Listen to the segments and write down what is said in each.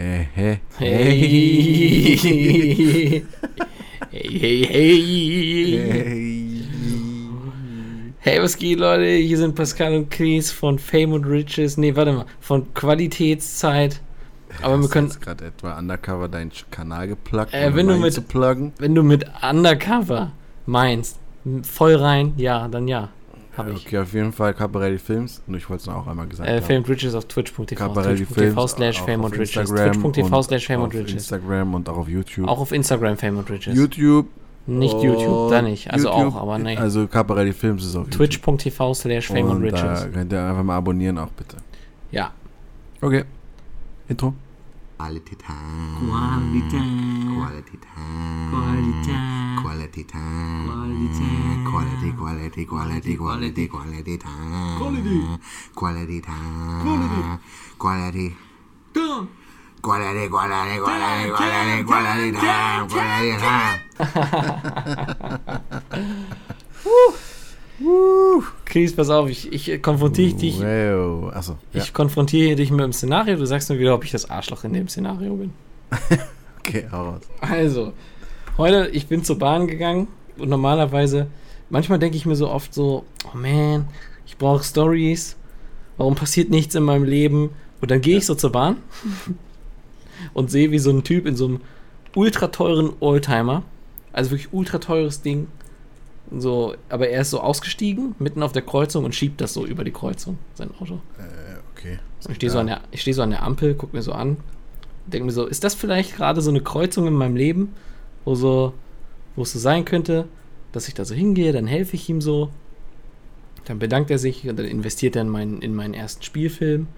Hey, hey, Hey. hey, hey, hey. hey. Hey, was geht, Leute? Hier sind Pascal und Chris von Fame und Riches. Nee, warte mal. Von Qualitätszeit. Aber wir Hast können, jetzt gerade etwa undercover deinen Kanal gepluggt, Äh, wenn du mit- wenn du mit Undercover meinst, voll rein, ja, dann ja. Hab ich. Okay, auf jeden Fall Cabarelli Films. Und ich wollte es noch auch einmal gesagt Äh, haben. Fame und Riches auf twitch.tv. Twitch.tv Films. slash Fame auf und Riches. Instagram Twitch.tv und slash Fame und auf Riches. Instagram und auch auf YouTube. Auch auf Instagram Fame und Riches. YouTube. Nicht YouTube, da nicht. Also YouTube, auch, aber nee. Also Cabarelli Films ist auf. Twitch.tv slash Fame und, Riches. da könnt ihr einfach mal abonnieren auch bitte. Ja. Okay. Intro. Quality time. Quality time. Quality time. Quality time. Quality. Quality. Quality, quality, quality, quality, quality time. Quality. Quality time. Quality. Quality. Quality, quality, quality, quality, quality time. Quality time. Chris, pass auf, ich, ich konfrontiere dich. Wow. Achso. Ja. Ich konfrontiere dich mit dem Szenario. Du sagst mir wieder, ob ich das Arschloch in dem Szenario bin. Okay, hau raus. Also, heute, ich bin zur Bahn gegangen und normalerweise, manchmal denke ich mir so oft so, oh man, ich brauche Stories. Warum passiert nichts in meinem Leben? Und dann gehe ich so zur Bahn und sehe, wie so ein Typ in so einem ultra teuren Oldtimer, also wirklich ultra teures Ding, so, aber er ist so ausgestiegen, mitten auf der Kreuzung und schiebt das so über die Kreuzung, sein Auto. Äh, okay. Ich stehe so, an der- ich steh so an der Ampel, guck mir so an, denke mir so, ist das vielleicht gerade so eine Kreuzung in meinem Leben, wo so, wo es so sein könnte, dass ich da so hingehe, dann helfe ich ihm so, dann bedankt er sich und dann investiert er in meinen, in meinen ersten Spielfilm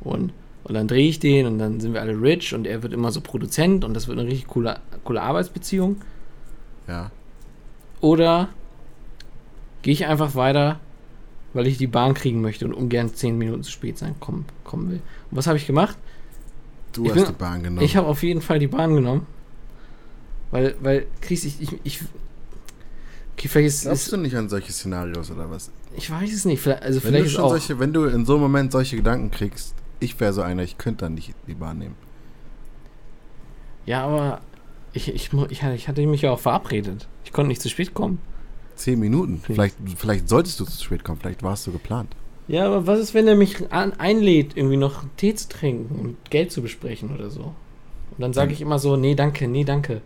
und, und dann drehe ich den und dann sind wir alle rich und er wird immer so Produzent und das wird eine richtig coole, coole Arbeitsbeziehung. Ja. Oder gehe ich einfach weiter, weil ich die Bahn kriegen möchte und ungern 10 Minuten zu spät sein kommen, kommen will. Und was habe ich gemacht? Du Ich hast bin- die Bahn genommen. Ich habe auf jeden Fall die Bahn genommen. Weil, weil, Chris, ich, ich, ich okay, vielleicht ist, Glaubst ist du nicht an solche Szenarios oder was? ich weiß es nicht, vielleicht, also Wenn vielleicht ist auch, solche, wenn du in so einem Moment solche Gedanken kriegst, ich wäre so einer, ich könnte dann nicht die Bahn nehmen. ja, aber ich, ich, ich, hatte- ich hatte mich ja auch verabredet. Ich konnte nicht zu spät kommen. Zehn Minuten. Vielleicht, vielleicht solltest du zu spät kommen, vielleicht warst du geplant. Ja, aber was ist, wenn er mich an, einlädt, irgendwie noch Tee zu trinken und Geld zu besprechen oder so? Und dann sage ich immer so, nee, danke, nee, danke.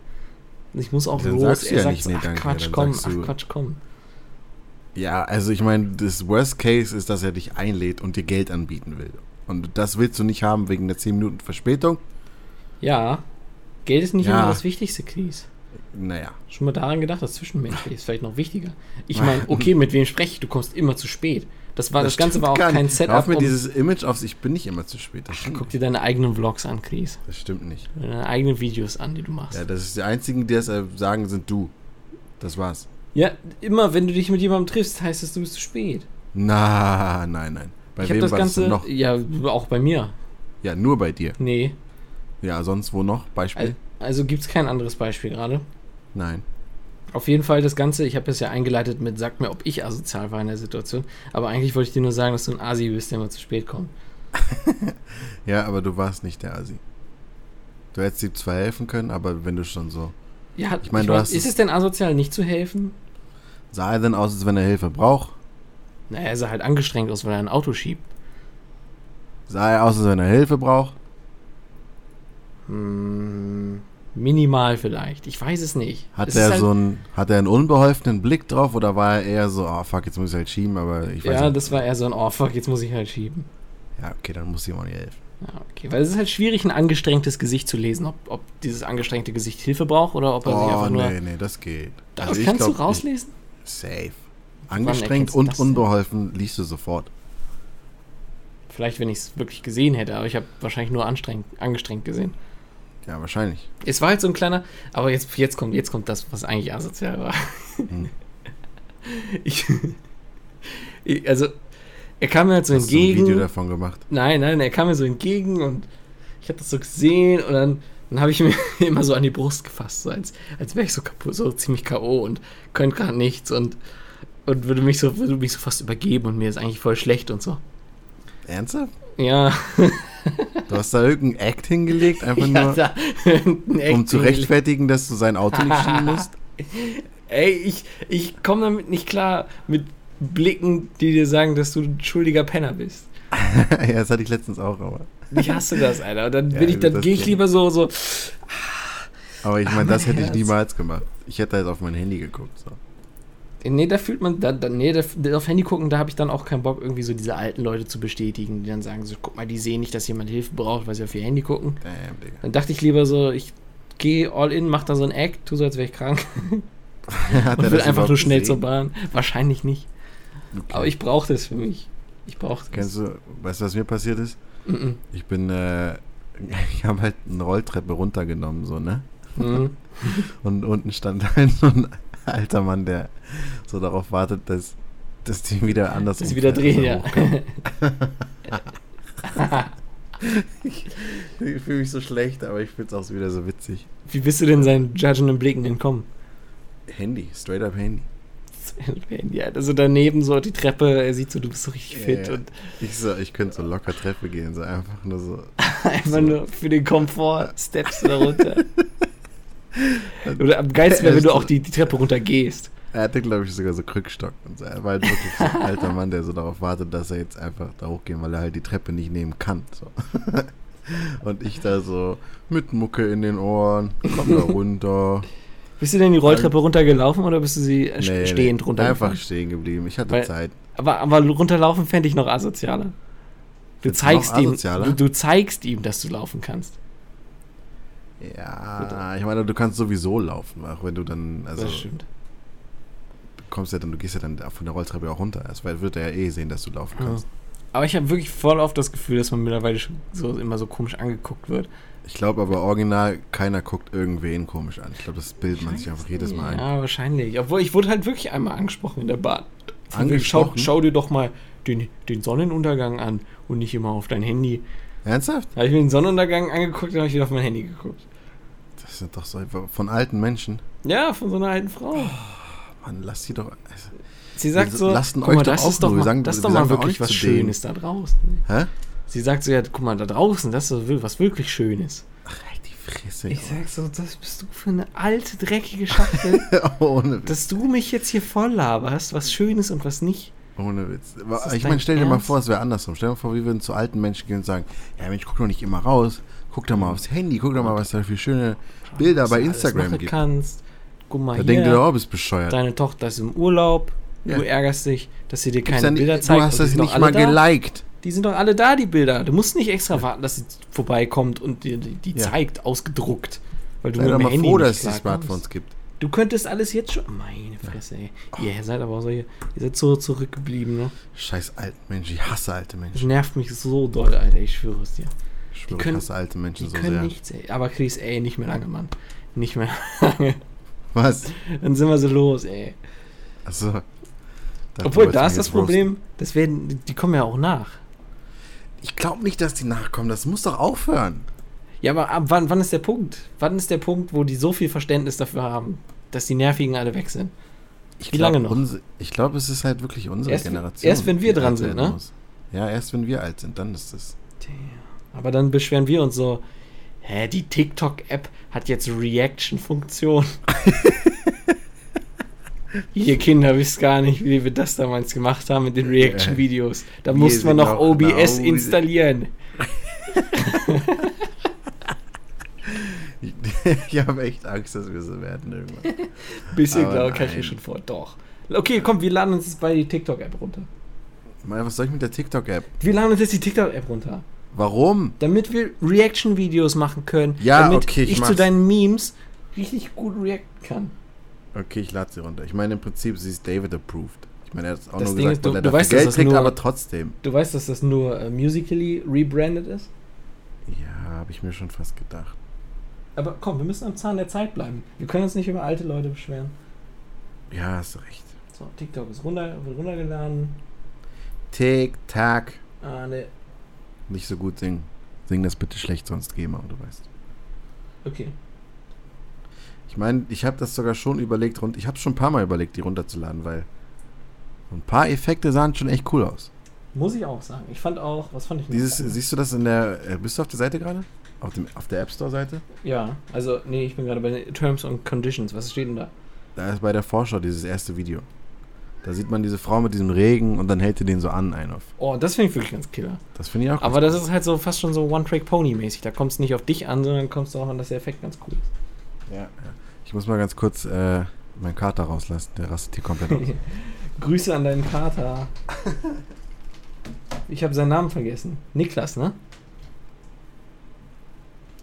Ich muss auch Dann los. er ja sagt nee, ach Quatsch, komm, ach Quatsch, komm. Ja, also ich meine, das Worst Case ist, dass er dich einlädt und dir Geld anbieten will. Und das willst du nicht haben wegen der 10 Minuten Verspätung? Ja, Geld ist nicht Ja. immer das Wichtigste, Chris. Naja. Schon mal daran gedacht, das Zwischenmenschliche ist vielleicht noch wichtiger. Ich meine, okay, mit wem spreche ich? Du kommst immer zu spät. Das, war, das, Ganze stimmt war auch kein nicht. Setup. Hör auf mir um- dieses Image auf, ich bin nicht immer zu spät. Das Ach, guck nicht. dir deine eigenen Vlogs an, Chris. Das stimmt nicht. Deine eigenen Videos an, die du machst. Ja, das ist die einzigen, die das äh, sagen, sind du. Das war's. Ja, immer wenn du dich mit jemandem triffst, heißt es, du bist zu spät. Na, nein, nein. Bei ich wem das war das Ganze. denn noch? Ja, auch bei mir. Ja, nur bei dir. Nee. Ja, sonst wo noch? Beispiel? Al- Also gibt es kein anderes Beispiel gerade. Nein. Auf jeden Fall das Ganze, ich habe das ja eingeleitet mit, sag mir, ob ich asozial war in der Situation. Aber eigentlich wollte ich dir nur sagen, dass du ein Asi bist, der immer zu spät kommt. Ja, aber du warst nicht der Asi. Du hättest ihm zwar helfen können, aber wenn du schon so. Ja, Ich mein, du hast ist es- es denn asozial, nicht zu helfen? Sah er denn aus, als wenn er Hilfe braucht? Naja, er sah halt angestrengt aus, weil er ein Auto schiebt. Sah er aus, als wenn er Hilfe braucht? Hm, minimal vielleicht. Ich weiß es nicht. Hat Es er halt, so einen, hat er einen unbeholfenen Blick drauf oder war er eher so, oh fuck, jetzt muss ich halt schieben, aber ich weiß Ja, nicht. das war eher so ein, oh fuck, jetzt muss ich halt schieben. Ja, okay, dann muss ich ihm auch nicht helfen. Ja, okay. Weil es ist halt schwierig, ein angestrengtes Gesicht zu lesen, ob, ob dieses angestrengte Gesicht Hilfe braucht oder ob er sich Oh, einfach nur. nee, nee, das geht. Das Also kannst glaub, du rauslesen? Ich, safe. Angestrengt und das denn? unbeholfen liest du sofort. Vielleicht, wenn ich es wirklich gesehen hätte, aber ich habe wahrscheinlich nur angestrengt gesehen. Ja, wahrscheinlich. Es war halt so ein kleiner, aber jetzt, jetzt, kommt, jetzt kommt das, was eigentlich asozial war. Hm. Ich, ich, also, er kam mir halt so Hast du ein entgegen. Video davon gemacht? Nein, nein, er kam mir so entgegen und ich habe das so gesehen und dann, dann habe ich mir immer so an die Brust gefasst, so als, als wäre ich so kaputt, so ziemlich K.O. und könnte gerade nichts und, und würde mich so würde mich so fast übergeben und mir ist eigentlich voll schlecht und so. Ernsthaft? Ja, Du hast da irgendein Act hingelegt, einfach Ich nur, Act um zu rechtfertigen, dass du sein Auto nicht schieben musst. Ey, ich, ich komme damit nicht klar mit Blicken, die dir sagen, dass du ein schuldiger Penner bist. ja, das hatte ich letztens auch, aber. Ich hasse das, Alter. Und dann Ja, bin ich, dann gehe ich lieber so, so. Aber ich meine, das mein hätte ich Herz. niemals gemacht. Ich hätte halt auf mein Handy geguckt. So. Nee, da fühlt man, da, da, nee, da, da auf Handy gucken, da habe ich dann auch keinen Bock, irgendwie so diese alten Leute zu bestätigen, die dann sagen so, guck mal, die sehen nicht, dass jemand Hilfe braucht, weil sie auf ihr Handy gucken. Damn, Digga. Dann dachte ich lieber so, ich gehe all in, mach da so ein Act, tu so, als wäre ich krank Hat und will einfach nur schnell gesehen? zur Bahn. Wahrscheinlich nicht. Okay. Aber ich brauche das für mich. Ich brauche das. Kennst du, weißt du, was mir passiert ist? Mhm. Ich bin, äh, ich habe halt eine Rolltreppe runtergenommen, so, ne? Mhm. Und unten stand halt so ein alter Mann, der so darauf wartet, dass, dass die wieder anders sie wieder drehen, ja. Ich fühle mich so schlecht, aber ich finde es auch wieder so witzig. Wie bist du denn seinen judgenden Blicken entkommen? Handy, straight up Handy. Ja, also daneben so die Treppe, er sieht so, du bist so richtig Ja, fit ja. und Ich, so, ich könnte so locker Treppe gehen, so einfach nur so. einfach nur für den Komfort steppst du da runter. Oder am geilsten wäre, wenn du auch die, die Treppe runter gehst. Er hatte, glaube ich, sogar so Krückstock und so. Er war halt wirklich so ein alter Mann, der so darauf wartet, dass er jetzt einfach da hochgehen, weil er halt die Treppe nicht nehmen kann. So. Und ich da so mit Mucke in den Ohren, komm da runter. Bist du denn die Rolltreppe runtergelaufen oder bist du sie Nee, stehend nee, runtergefahren? Einfach stehen geblieben. Ich hatte Weil- Zeit. Aber, aber runterlaufen fände ich noch asozialer. Du Findest zeigst, ihm, du, du zeigst ihm, dass du laufen kannst. Ja, ich meine, du kannst sowieso laufen, auch wenn du dann, also das stimmt. Du kommst ja dann, du gehst ja dann von der Rolltreppe auch runter. Weil wird er ja eh sehen, dass du laufen Ja. kannst. Aber ich habe wirklich voll oft das Gefühl, dass man mittlerweile schon so immer so komisch angeguckt wird. Ich glaube aber original, keiner guckt irgendwen komisch an. Ich glaube, das bildet man sich einfach jedes Mal ein. Ja, wahrscheinlich. Obwohl, ich wurde halt wirklich einmal angesprochen in der Bahn. Wegen, Schau, Angesprochen? schau dir doch mal den, den Sonnenuntergang an und nicht immer auf dein Handy. Ernsthaft? Da habe ich mir den Sonnenuntergang angeguckt und habe ich wieder auf mein Handy geguckt. Das sind doch so von alten Menschen. Ja, von so einer alten Frau. Mann, lass die doch. Also, Sie sagt so, lassen guck euch mal, doch das ist doch mal, sagen- das ist doch mal wirklich was. Schönes da draußen. hä? Sie sagt so, ja, guck mal, da draußen, das ist was wirklich Schönes. Ach, halt die Fresse. Ich sag so, das bist du für eine alte, dreckige Schachtel, ohne, Witz, dass du mich jetzt hier voll laberst, was Schönes und was nicht. ohne Witz. Ich meine, stell dir mal Ernst? vor, es wäre andersrum. Stell dir mal vor, wir würden zu alten Menschen gehen und sagen: Ja, Mensch, guck doch nicht immer raus. Guck doch mal aufs Handy. Guck doch mal, was da für schöne Bilder bei Instagram gibt. kannst. Guck mal Da hier, denkt ihr, oh, bist bescheuert. deine Tochter ist im Urlaub. Ja. Du ärgerst dich, dass sie dir keine nicht- Bilder du zeigt. hast und die das nicht mal da. geliked. Die sind doch alle da, die Bilder. Du musst nicht extra warten, dass sie vorbeikommt und dir die, die Ja. zeigt, ausgedruckt. Weil du Sei mit doch dem mal Handy froh, dass es die. Smartphones gibt. Du könntest alles jetzt schon. Meine Fresse, ey. Ihr seid aber so, ihr seid so zurückgeblieben, ne? Scheiß alten Menschen. Ich hasse alte Das Menschen. nervt mich so doll, Alter. Ich schwöre es dir. Ich schwöre, können- ich hasse alte Menschen Die so können sehr. nichts, ey. Aber Chris, ey, nicht mehr lange, Mann. Nicht mehr lange. Was? Dann sind wir so los, ey. Achso. Obwohl, da ist das Problem, das werden, die- kommen ja auch nach. Ich glaube nicht, dass die nachkommen. Das muss doch aufhören. Ja, aber ab wann, wann ist der Punkt? Wann ist der Punkt, wo die so viel Verständnis dafür haben, dass die Nervigen alle weg sind? Ich Wie glaub, lange noch? Ich glaube, es ist halt wirklich unsere Erst- Generation. erst wenn wir dran sind, ne? muss. Ja, erst wenn wir alt sind, dann ist es. Aber dann beschweren wir uns so, hä, die TikTok-App hat jetzt Reaction-Funktion. Ihr Kinder wisst gar nicht, wie wir das damals gemacht haben mit den Reaction-Videos. Da Wir musste man noch noch OBS genau- installieren. Ich, habe echt Angst, dass wir so werden irgendwann. Bisschen klar, kann ich mir schon vor. Doch. Okay, komm, wir laden uns jetzt bei die TikTok-App runter. Was soll ich mit der TikTok-App? Wir laden uns jetzt die TikTok-App runter. Warum? Damit wir Reaction-Videos machen können. Ja, damit okay, ich ich zu deinen Memes richtig gut reacten kann. Okay, ich lade sie runter. Ich meine, im Prinzip, sie ist David approved. Ich meine, er hat auch Das nur Ding gesagt, ist, du- du weißt, dass Geld das kriegt, nur- aber trotzdem. Du weißt, dass das nur äh, musically rebranded ist? Ja, habe ich mir schon fast gedacht. Aber komm, wir müssen am Zahn der Zeit bleiben. Wir können uns nicht über alte Leute beschweren. Ja, hast recht. So, TikTok ist runter, wird runtergeladen. Tick-Tack. Ah, ne. Nicht so gut singen. Sing das bitte schlecht, sonst geh mal, du weißt. Okay. Ich meine, ich habe das sogar schon überlegt, rund, ich habe schon ein paar Mal überlegt, die runterzuladen, weil ein paar Effekte sahen schon echt cool aus. Muss ich auch sagen. Ich fand auch, was fand ich? Dieses, siehst du das in der, äh, bist du auf der Seite gerade? Auf, dem, auf der App Store Seite? Ja, also, nee, ich bin gerade bei den Terms and Conditions. Was steht denn da? Da ist bei der Vorschau dieses erste Video. Da sieht man diese Frau mit diesem Regen und dann hält sie den so an, ein auf. Oh, das finde ich wirklich ganz killer. Das finde ich auch Aber das ist halt so fast schon so One-Track-Pony-mäßig. Da kommt es nicht auf dich an, sondern kommst du auch an, dass der Effekt ganz cool ist. Ja, ja. Ich muss mal ganz kurz äh, meinen Kater rauslassen. Der rastet hier komplett aus. Grüße an deinen Kater. Ich habe seinen Namen vergessen. Niklas, ne?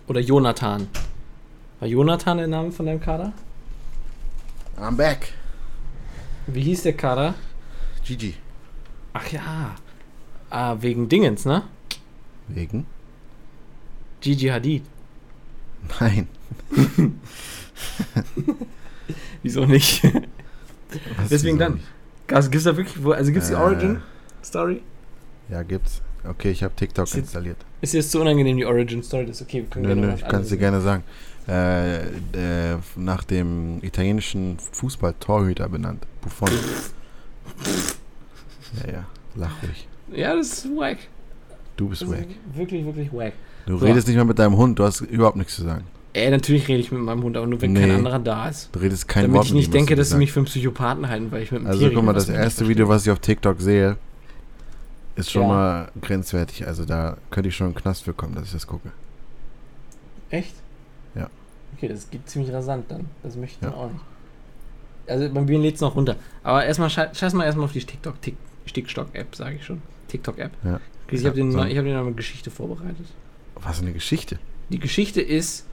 Oder Jonathan. War Jonathan der Name von deinem Kater? I'm back. Wie hieß der Kater? Gigi. Ach ja. Ah, wegen Dingens, ne? Wegen? Gigi Hadid. Nein. Wieso nicht? Was Deswegen wieso dann. nicht? Also gibt's da wirklich, also gibt's die Äh. Origin-Story? Ja, gibt's. Okay, ich habe TikTok Ist jetzt- installiert. Ist dir jetzt zu unangenehm, die Origin-Story? Das ist okay, wir können Nö, gerne nö, ich kann es dir gerne sagen. Äh, äh, nach dem italienischen Fußball-Torhüter benannt. Buffon. ja, ja, lach ruhig. Ja, das ist wack. Du bist wack. ist wirklich, wirklich wack. Du So. redest nicht mal mit deinem Hund, du hast überhaupt nichts zu sagen. Ey, natürlich rede ich mit meinem Hund, aber nur wenn kein Nee. anderer da ist. Du redest kein Damit Wort ich mit nicht denke, dass sie mich für einen Psychopathen halten, weil ich mit einem Also Tier guck mal, das erste Video, was ich auf TikTok sehe, ist schon Ja. mal grenzwertig. Also da könnte ich schon in den Knast für kommen, dass ich das gucke. Echt? Ja. Okay, das geht ziemlich rasant dann. Das möchte ich Ja. dann auch nicht. Also bei mir lädt es noch runter. Aber erstmal, schei- scheiß mal erstmal auf die TikTok, Tick, Stickstock-App, sage ich schon. TikTok-App. Ja. Ich habe dir so. hab eine Geschichte vorbereitet. Was eine Geschichte. Die Geschichte ist,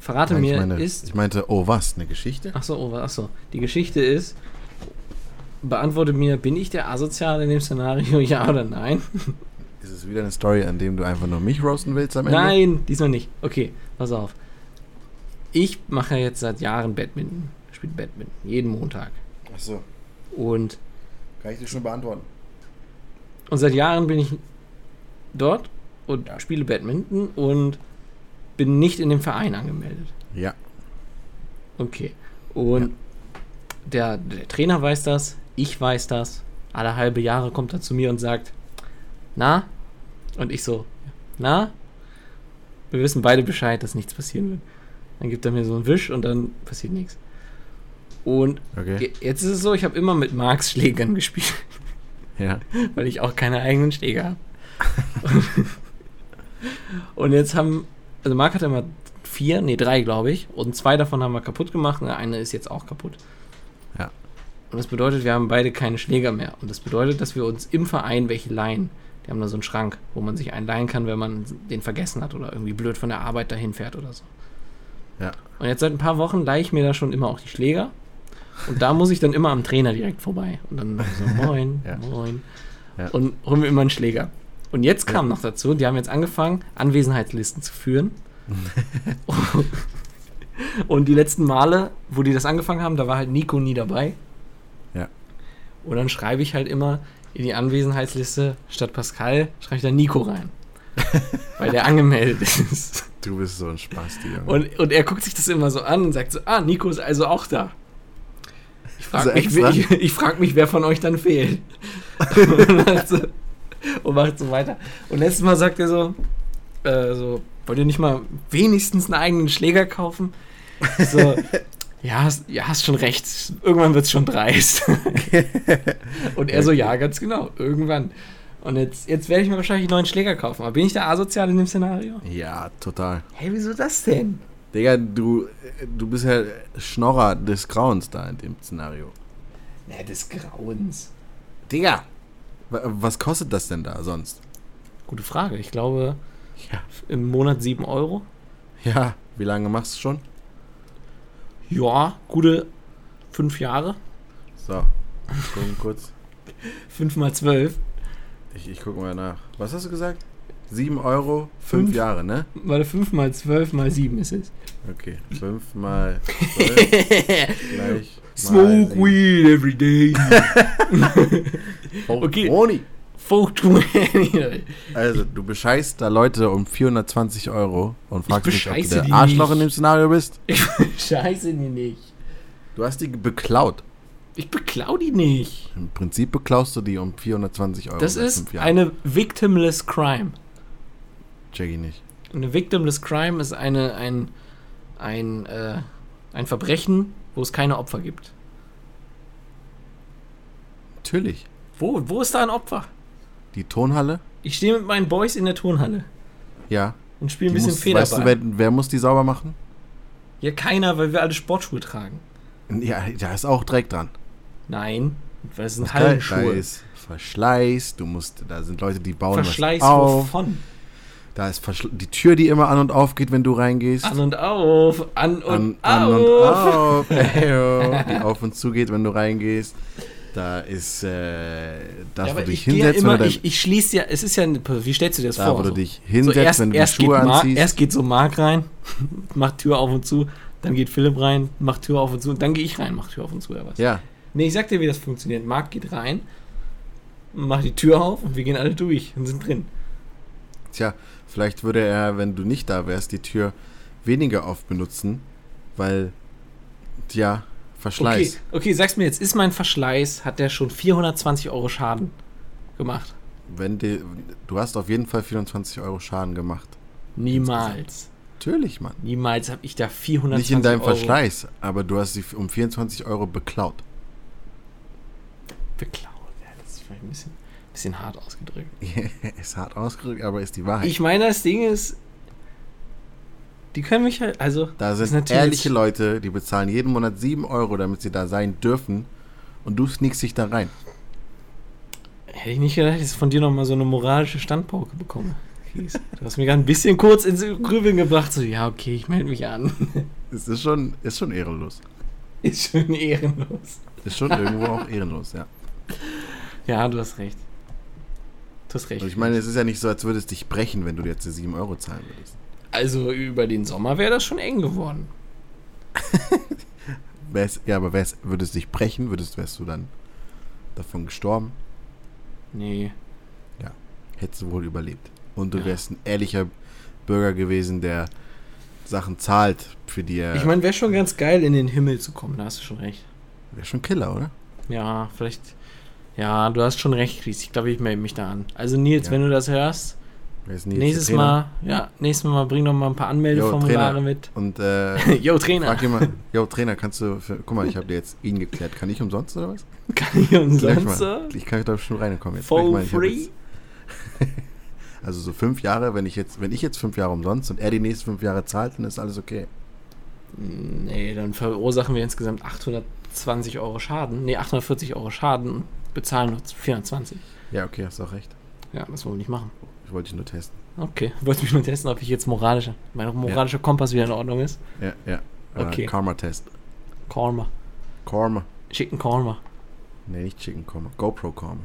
verrate Nein, mir, ich, meine, ist ich meinte, oh was, eine Geschichte? Ach so, oh, ach so. Die Geschichte ist, beantworte mir, bin ich der Asozial in dem Szenario, ja oder nein? Ist es wieder eine Story, an dem du einfach nur mich roasten willst am Ende? Nein, diesmal nicht. Okay, pass auf. Ich mache jetzt seit Jahren Badminton, spiele Badminton, jeden Montag. Achso, Und, kann ich dir schon beantworten. und seit Jahren bin ich dort und Ja. spiele Badminton und bin nicht in dem Verein angemeldet. Ja. Okay. Und der, der Trainer weiß das, ich weiß das. Alle halbe Jahre kommt er zu mir und sagt, na? Und ich so, na? Wir wissen beide Bescheid, dass nichts passieren wird. Dann gibt er mir so einen Wisch und dann passiert nichts. Und Okay. je- jetzt ist es so, ich habe immer mit Marks Schlägern gespielt, Ja. weil ich auch keine eigenen Schläger habe. und jetzt haben, also Mark hat immer vier, nee, drei, glaube ich. Und zwei davon haben wir kaputt gemacht und der eine ist jetzt auch kaputt. Ja. Und das bedeutet, wir haben beide keine Schläger mehr. Und das bedeutet, dass wir uns im Verein welche leihen. Die haben da so einen Schrank, wo man sich einen leihen kann, wenn man den vergessen hat oder irgendwie blöd von der Arbeit dahin fährt oder so. Ja. Und jetzt seit ein paar Wochen leihe ich mir da schon immer auch die Schläger. Und da muss ich dann immer am Trainer direkt vorbei. Und dann so, moin, Ja. moin. Ja. Und hol mir immer einen Schläger. Und jetzt kam noch dazu, die haben jetzt angefangen, Anwesenheitslisten zu führen. und die letzten Male, wo die das angefangen haben, da war halt Nico nie dabei. Und dann schreibe ich halt immer in die Anwesenheitsliste statt Pascal, schreibe ich da Nico rein. weil der angemeldet ist. Du bist so ein Spaß, Junge. Und, und er guckt sich das immer so an und sagt so, ah, Nico ist also auch da. Ich frage Also mich, ich, ich frag mich, wer von euch dann fehlt. und, macht so, und macht so weiter. Und letztes Mal sagt er so, äh, so, wollt ihr nicht mal wenigstens einen eigenen Schläger kaufen? So, ja, hast, ja, hast schon recht. Irgendwann wird es schon dreist. und er so, ja, ganz genau, irgendwann. Und jetzt, jetzt werde ich mir wahrscheinlich einen neuen Schläger kaufen. Aber bin ich der Asozial in dem Szenario? ja, total. Hey, wieso das denn? Digga, du, du bist ja Schnorrer des Grauens da in dem Szenario. Ja, des Grauens. Digga! wa- Was kostet das denn da sonst? Gute Frage. Ich glaube, Ja. im Monat 7 Euro. Ja, wie lange machst du schon? Ja, gute 5 Jahre. So, gucken kurz. 5 mal 12. Ich, ich gucke mal nach. Was hast du gesagt? 7 Euro, 5 Fünf. Jahre, ne? Weil 5 mal 12 mal 7 ist es. Okay, 5 mal 12 gleich. Smoke weed every day. Okay. Boni. 420. Also, du bescheißt da Leute um 420 Euro und fragst mich, ob du bescheiße der Arschloch nicht. in dem Szenario bist. Scheiße, die nicht. Du hast die beklaut. Ich beklau die nicht. Im Prinzip beklaust du die um 420 Euro. Das ist eine victimless crime. Check ich nicht. Eine victimless crime ist eine, ein, ein, äh, ein Verbrechen, wo es keine Opfer gibt. Natürlich. Wo, wo ist da ein Opfer? Die Tonhalle? Ich stehe mit meinen Boys in der Turnhalle Ja. und spiele ein Die bisschen muss, Federball. weißt du, wer, wer muss die sauber machen? ja, keiner, weil wir alle Sportschuhe tragen. Ja, da ist auch Dreck dran. Nein, weil es sind Da, da Hallenschuhe. ist Verschleiß, du musst, da sind Leute, die bauen Verschleiß was auf. wovon? Da ist Verschl die Tür, die immer an und auf geht, wenn du reingehst. An und auf, an und an, auf. an und auf. Eyo, die auf und zu geht, wenn du reingehst. Da ist äh, das, Ja, wo du dich hinsetzt, immer, dein, ich, ich schließe ja, es ist ja, wie stellst du dir das da, vor? wo du So? dich So hinsetzt, erst, wenn du die Schuhe geht Mark, anziehst. erst geht so Marc rein, macht Tür auf und zu, dann geht Philipp rein, macht Tür auf und zu, und dann gehe ich rein, macht Tür auf und zu oder was? ja, Nee, ich sag dir, wie das funktioniert. Marc geht rein, macht die Tür auf und wir gehen alle durch und sind drin. tja, vielleicht würde er, wenn du nicht da wärst, die Tür weniger oft benutzen, weil, ja, Verschleiß. okay, sag's mir jetzt, ist mein Verschleiß, hat der schon 420 Euro Schaden gemacht? Wenn die, du hast auf jeden Fall 24 Euro Schaden gemacht. Niemals. Natürlich, Mann. Niemals habe ich da 420 Nicht in deinem Euro Verschleiß, aber du hast sie um 24 Euro beklaut. beklaut. Ja, das ist vielleicht ein bisschen, bisschen hart ausgedrückt. ist hart ausgedrückt, aber ist die Wahrheit. Ich meine, das Ding ist, die können mich halt, also, da sind ehrliche Leute, die bezahlen jeden Monat 7 Euro, damit sie da sein dürfen. Und du sneakst dich da rein. hätte ich nicht gedacht, dass ich von dir nochmal so eine moralische Standpauke bekomme. Du hast mich gerade ein bisschen kurz ins Grübeln gebracht, so, ja, okay, ich melde mich an. Es ist schon, ist schon ehrenlos. ist schon ehrenlos. Ist schon irgendwo auch ehrenlos, ja. Ja, du hast recht. Du hast recht. Und ich meine, es ist ja nicht so, als würde es dich brechen, wenn du jetzt die 7 Euro zahlen würdest. Also über den Sommer wäre das schon eng geworden. Wär's, ja, aber wär's, würde es dich brechen, würdest, wärst du dann davon gestorben, Nee. hättest du wohl überlebt. Und du Ja. wärst ein ehrlicher Bürger gewesen, der Sachen zahlt, für die er. Ich meine, wäre schon ganz geil, in den Himmel zu kommen, da hast du schon recht. Wäre schon Killer, oder? Ja, vielleicht. Ja, du hast schon recht, Chris. Ich glaube, ich melde mich da an. Also Nils, Ja. wenn du das hörst, nächstes. Mal, ja, nächstes Mal bring doch mal ein paar Anmeldeformulare mit. Und äh, Yo, Trainer. frag mal, yo, Trainer, kannst du, für, guck mal, ich habe dir jetzt ihn geklärt. Kann ich umsonst oder was? Kann ich umsonst mal. Ich kann da bestimmt reinkommen jetzt. For mal, free? Jetzt, also so fünf Jahre, wenn ich jetzt, wenn ich jetzt fünf Jahre umsonst und er die nächsten fünf Jahre zahlt, dann ist alles okay. Nee, dann verursachen wir insgesamt 820 Euro Schaden. Nee, 840 Euro Schaden und bezahlen nur 420. Ja, okay, hast auch recht. Ja, das wollen wir nicht machen. Ich wollte dich nur testen. Okay, wollte mich nur testen, ob ich jetzt moralischer, mein moralischer Kompass wieder in Ordnung ist. Ja, ja. Okay. Äh, Karma-Test. Karma. Karma. Schicken Karma. Nee, nicht Chicken Karma. GoPro Karma.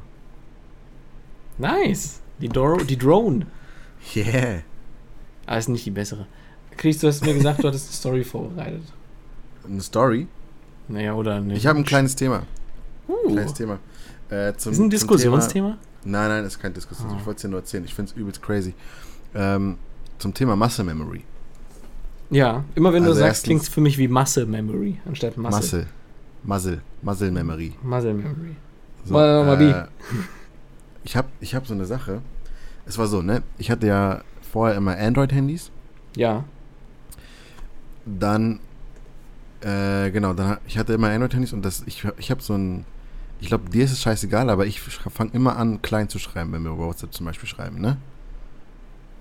Nice. Die, Dro die Drone. Yeah. Aber ist nicht die bessere. Chris, du hast mir gesagt, du hattest eine Story vorbereitet. Eine Story. Naja, oder nicht? Ich habe ein kleines Thema. Uh, Kleines Thema. Äh, zum, ist ein Diskussionsthema? Nein, nein, ist kein Diskussions. Ah. Ich wollte es dir nur erzählen. Ich finde es übelst crazy. Ähm, zum Thema Muscle Memory. Ja, immer wenn du Also sagst, erstens- klingt es für mich wie Muscle Memory anstatt Muscle. Muscle. Muscle. Muscle Memory. Muscle Memory. So, Mal- äh, ich habe ich hab so eine Sache. Es war so, ne? Ich hatte ja vorher immer Android-Handys. Ja. Dann, äh, genau, dann, ich hatte immer Android-Handys und das, ich, ich habe so ein, ich glaube, dir ist es scheißegal, aber ich fange immer an, klein zu schreiben, wenn wir über WhatsApp zum Beispiel schreiben, ne?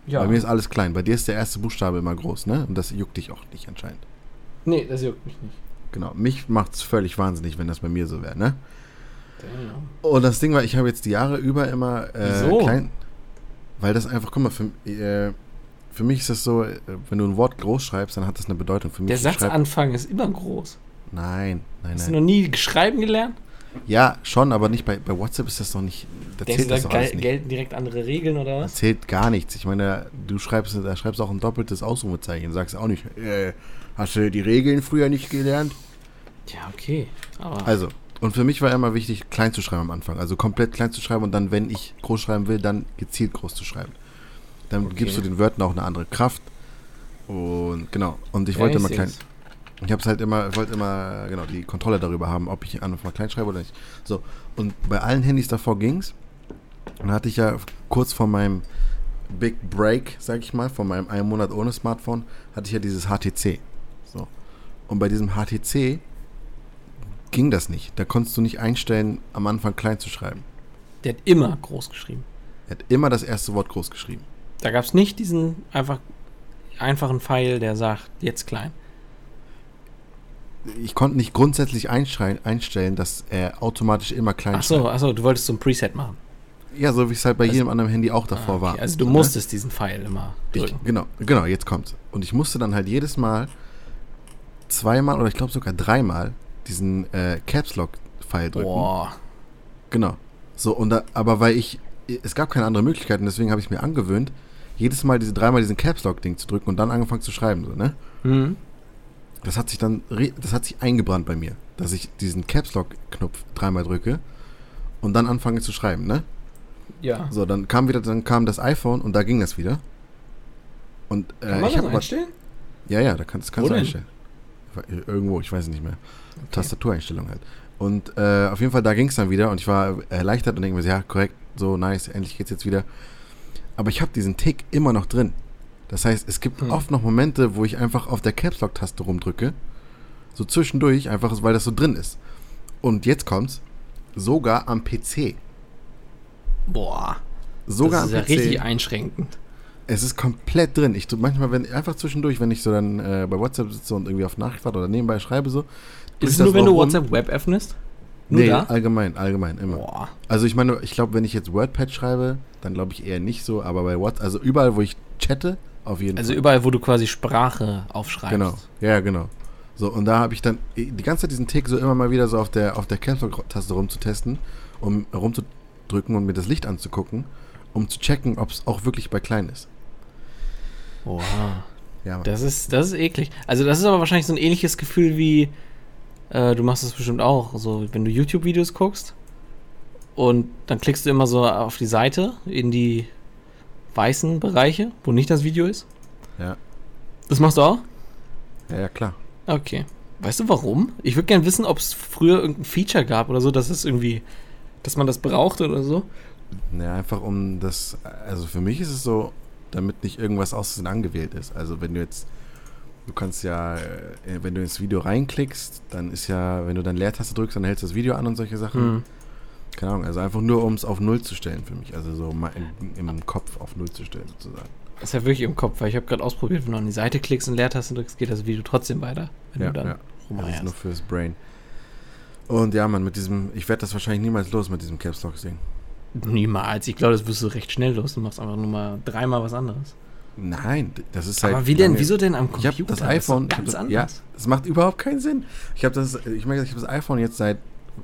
Ja. Bei mir ist alles klein. Bei dir ist der erste Buchstabe immer groß, ne? Und das juckt dich auch nicht anscheinend. nee, das juckt mich nicht. Genau. Mich macht's völlig wahnsinnig, wenn das bei mir so wäre, ne? Damn. Und das Ding war, ich habe jetzt die Jahre über immer äh, Wieso? klein. Weil das einfach, guck mal, für, äh, für mich ist das so, äh, wenn du ein Wort groß schreibst, dann hat das eine Bedeutung. Für mich Der Satzanfang ist immer groß. Nein, nein, Hast du nein. noch nie schreiben gelernt? Ja, schon, aber nicht bei, bei WhatsApp ist das doch nicht. Da Denkst du, zählt da das gel nicht. gelten direkt andere Regeln oder Das was? zählt gar nichts. Ich meine, du schreibst, da schreibst auch ein doppeltes Ausrufezeichen. Sagst auch nicht, äh, hast du die Regeln früher nicht gelernt? Ja, okay. Aber Also, und für mich war immer wichtig, klein zu schreiben am Anfang. Also komplett klein zu schreiben und dann, wenn ich groß schreiben will, dann gezielt groß zu schreiben. Dann Okay. gibst du den Wörtern auch eine andere Kraft. Und genau. Und ich Ja, wollte immer seh's. klein. Ich habe es halt immer, wollte immer genau die Kontrolle darüber haben, ob ich an mal klein schreibe oder nicht. So und bei allen Handys davor ging's. Und dann hatte ich ja kurz vor meinem Big Break, sag ich mal, von meinem einen Monat ohne Smartphone, hatte ich ja dieses HTC. So und bei diesem HTC ging das nicht. Da konntest du nicht einstellen, am Anfang klein zu schreiben. Der hat immer groß geschrieben. Er hat immer das erste Wort groß geschrieben. Da gab es nicht diesen einfach einfachen Pfeil, der sagt, jetzt klein. Ich konnte nicht grundsätzlich einstellen, dass er automatisch immer klein Ach so, ach so, du wolltest so ein Preset machen. Ja, so wie es halt bei Also- jedem anderen Handy auch davor Ah, war. okay. Also du ne? musstest diesen Pfeil immer Ich, drücken. genau, genau, jetzt kommt's. Und ich musste dann halt jedes Mal zweimal oder ich glaube sogar dreimal diesen äh, Caps Lock Pfeil drücken. Boah. Genau. So und da, aber weil ich es gab keine andere Möglichkeit und deswegen habe ich mir angewöhnt, jedes Mal diese dreimal diesen Caps Lock Ding zu drücken und dann angefangen zu schreiben, so, ne? Mhm. Das hat sich dann das hat sich eingebrannt bei mir, dass ich diesen Caps Lock Knopf dreimal drücke und dann anfange zu schreiben, ne? Ja. So, dann kam wieder dann kam das iPhone und da ging das wieder. Und äh, Kann man ich das einstellen? Ja, ja, da kannst, kannst Wo du denn? einstellen. Irgendwo, ich weiß es nicht mehr. Tastatureinstellung halt. Und äh, auf jeden Fall, da ging es dann wieder und ich war erleichtert und denke mir, so, ja, korrekt, so nice, endlich geht's jetzt wieder. Aber ich habe diesen Tick immer noch drin. Das heißt, es gibt Hm. oft noch Momente, wo ich einfach auf der Caps Lock Taste rumdrücke. So zwischendurch, einfach weil das so drin ist. Und jetzt kommt's, sogar am PC. Boah. Sogar das ist am ja PC. richtig einschränkend. Es ist komplett drin. Ich tu manchmal, wenn einfach zwischendurch, wenn ich so dann äh, bei WhatsApp sitze und irgendwie auf Nachricht warte oder nebenbei schreibe so. Ist es nur, wenn du. WhatsApp Web öffnest? Nur Nee, da? allgemein, allgemein, immer. Boah. Also ich meine, ich glaube, wenn ich jetzt WordPad schreibe, dann glaube ich eher nicht so, aber bei WhatsApp, also überall, wo ich chatte, auf jeden Also Fall. überall, wo du quasi Sprache aufschreibst. Genau, ja, genau. So, und da habe ich dann die ganze Zeit diesen Tick so immer mal wieder so auf der, auf der Caps Lock-Taste rumzutesten, um rumzudrücken und mir das Licht anzugucken, um zu checken, ob es auch wirklich bei klein ist. Boah. Ja, Mann. Das ist, das ist eklig. Also das ist aber wahrscheinlich so ein ähnliches Gefühl wie, äh, du machst das bestimmt auch, so wenn du YouTube-Videos guckst und dann klickst du immer so auf die Seite in die weißen Bereiche, wo nicht das Video ist. Ja. Das machst du auch? ja, ja, klar. Okay. Weißt du warum? Ich würde gerne wissen, ob es früher irgendein Feature gab oder so, dass es irgendwie, dass man das brauchte oder so. Ja, einfach um das, also für mich ist es so, damit nicht irgendwas außen angewählt ist. Also wenn du jetzt, du kannst ja, äh, wenn du ins Video reinklickst, dann ist ja, wenn du dann Leertaste drückst, dann hältst du das Video an und solche Sachen. Hm. Keine Ahnung, also einfach nur, um es auf Null zu stellen für mich. Also so in, im Kopf auf Null zu stellen sozusagen. Das ist ja wirklich im Kopf, weil ich habe gerade ausprobiert, wenn du an die Seite klickst und Leertaste drückst, geht das Video trotzdem weiter. Wenn Ja, du dann ja. Das ist nur fürs Brain. Und ja, man, mit diesem, ich werde das wahrscheinlich niemals los mit diesem Caps Lock Ding. Niemals. Ich glaube, das wirst du recht schnell los. Du machst einfach nur mal dreimal was anderes. Nein, das ist halt. Aber wie denn? Wieso denn am Ich Computer? habe das iPhone. ich hab ganz das, anders. ja, das macht überhaupt keinen Sinn. Ich habe das, ich meine, ich habe das iPhone jetzt seit,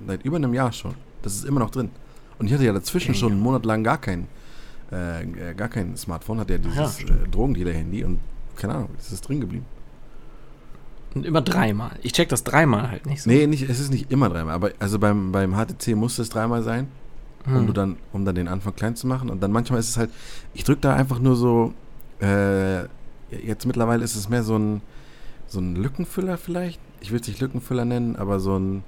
seit über einem Jahr schon. Das ist immer noch drin. Und ich hatte ja dazwischen Okay. schon einen Monat lang gar kein, äh, äh, gar kein Smartphone, hatte ja dieses Ja, äh, Drogendealer-Handy und keine Ahnung, es ist drin geblieben. Und immer dreimal. Ich check das dreimal halt nicht so. Nee, nicht, es ist nicht immer dreimal, aber also beim, beim HTC musste es dreimal sein, um, Hm. du dann, um dann den Anfang klein zu machen. Und dann manchmal ist es halt, ich drücke da einfach nur so, äh, jetzt mittlerweile ist es mehr so ein, so ein Lückenfüller vielleicht. Ich will es nicht Lückenfüller nennen, aber so ein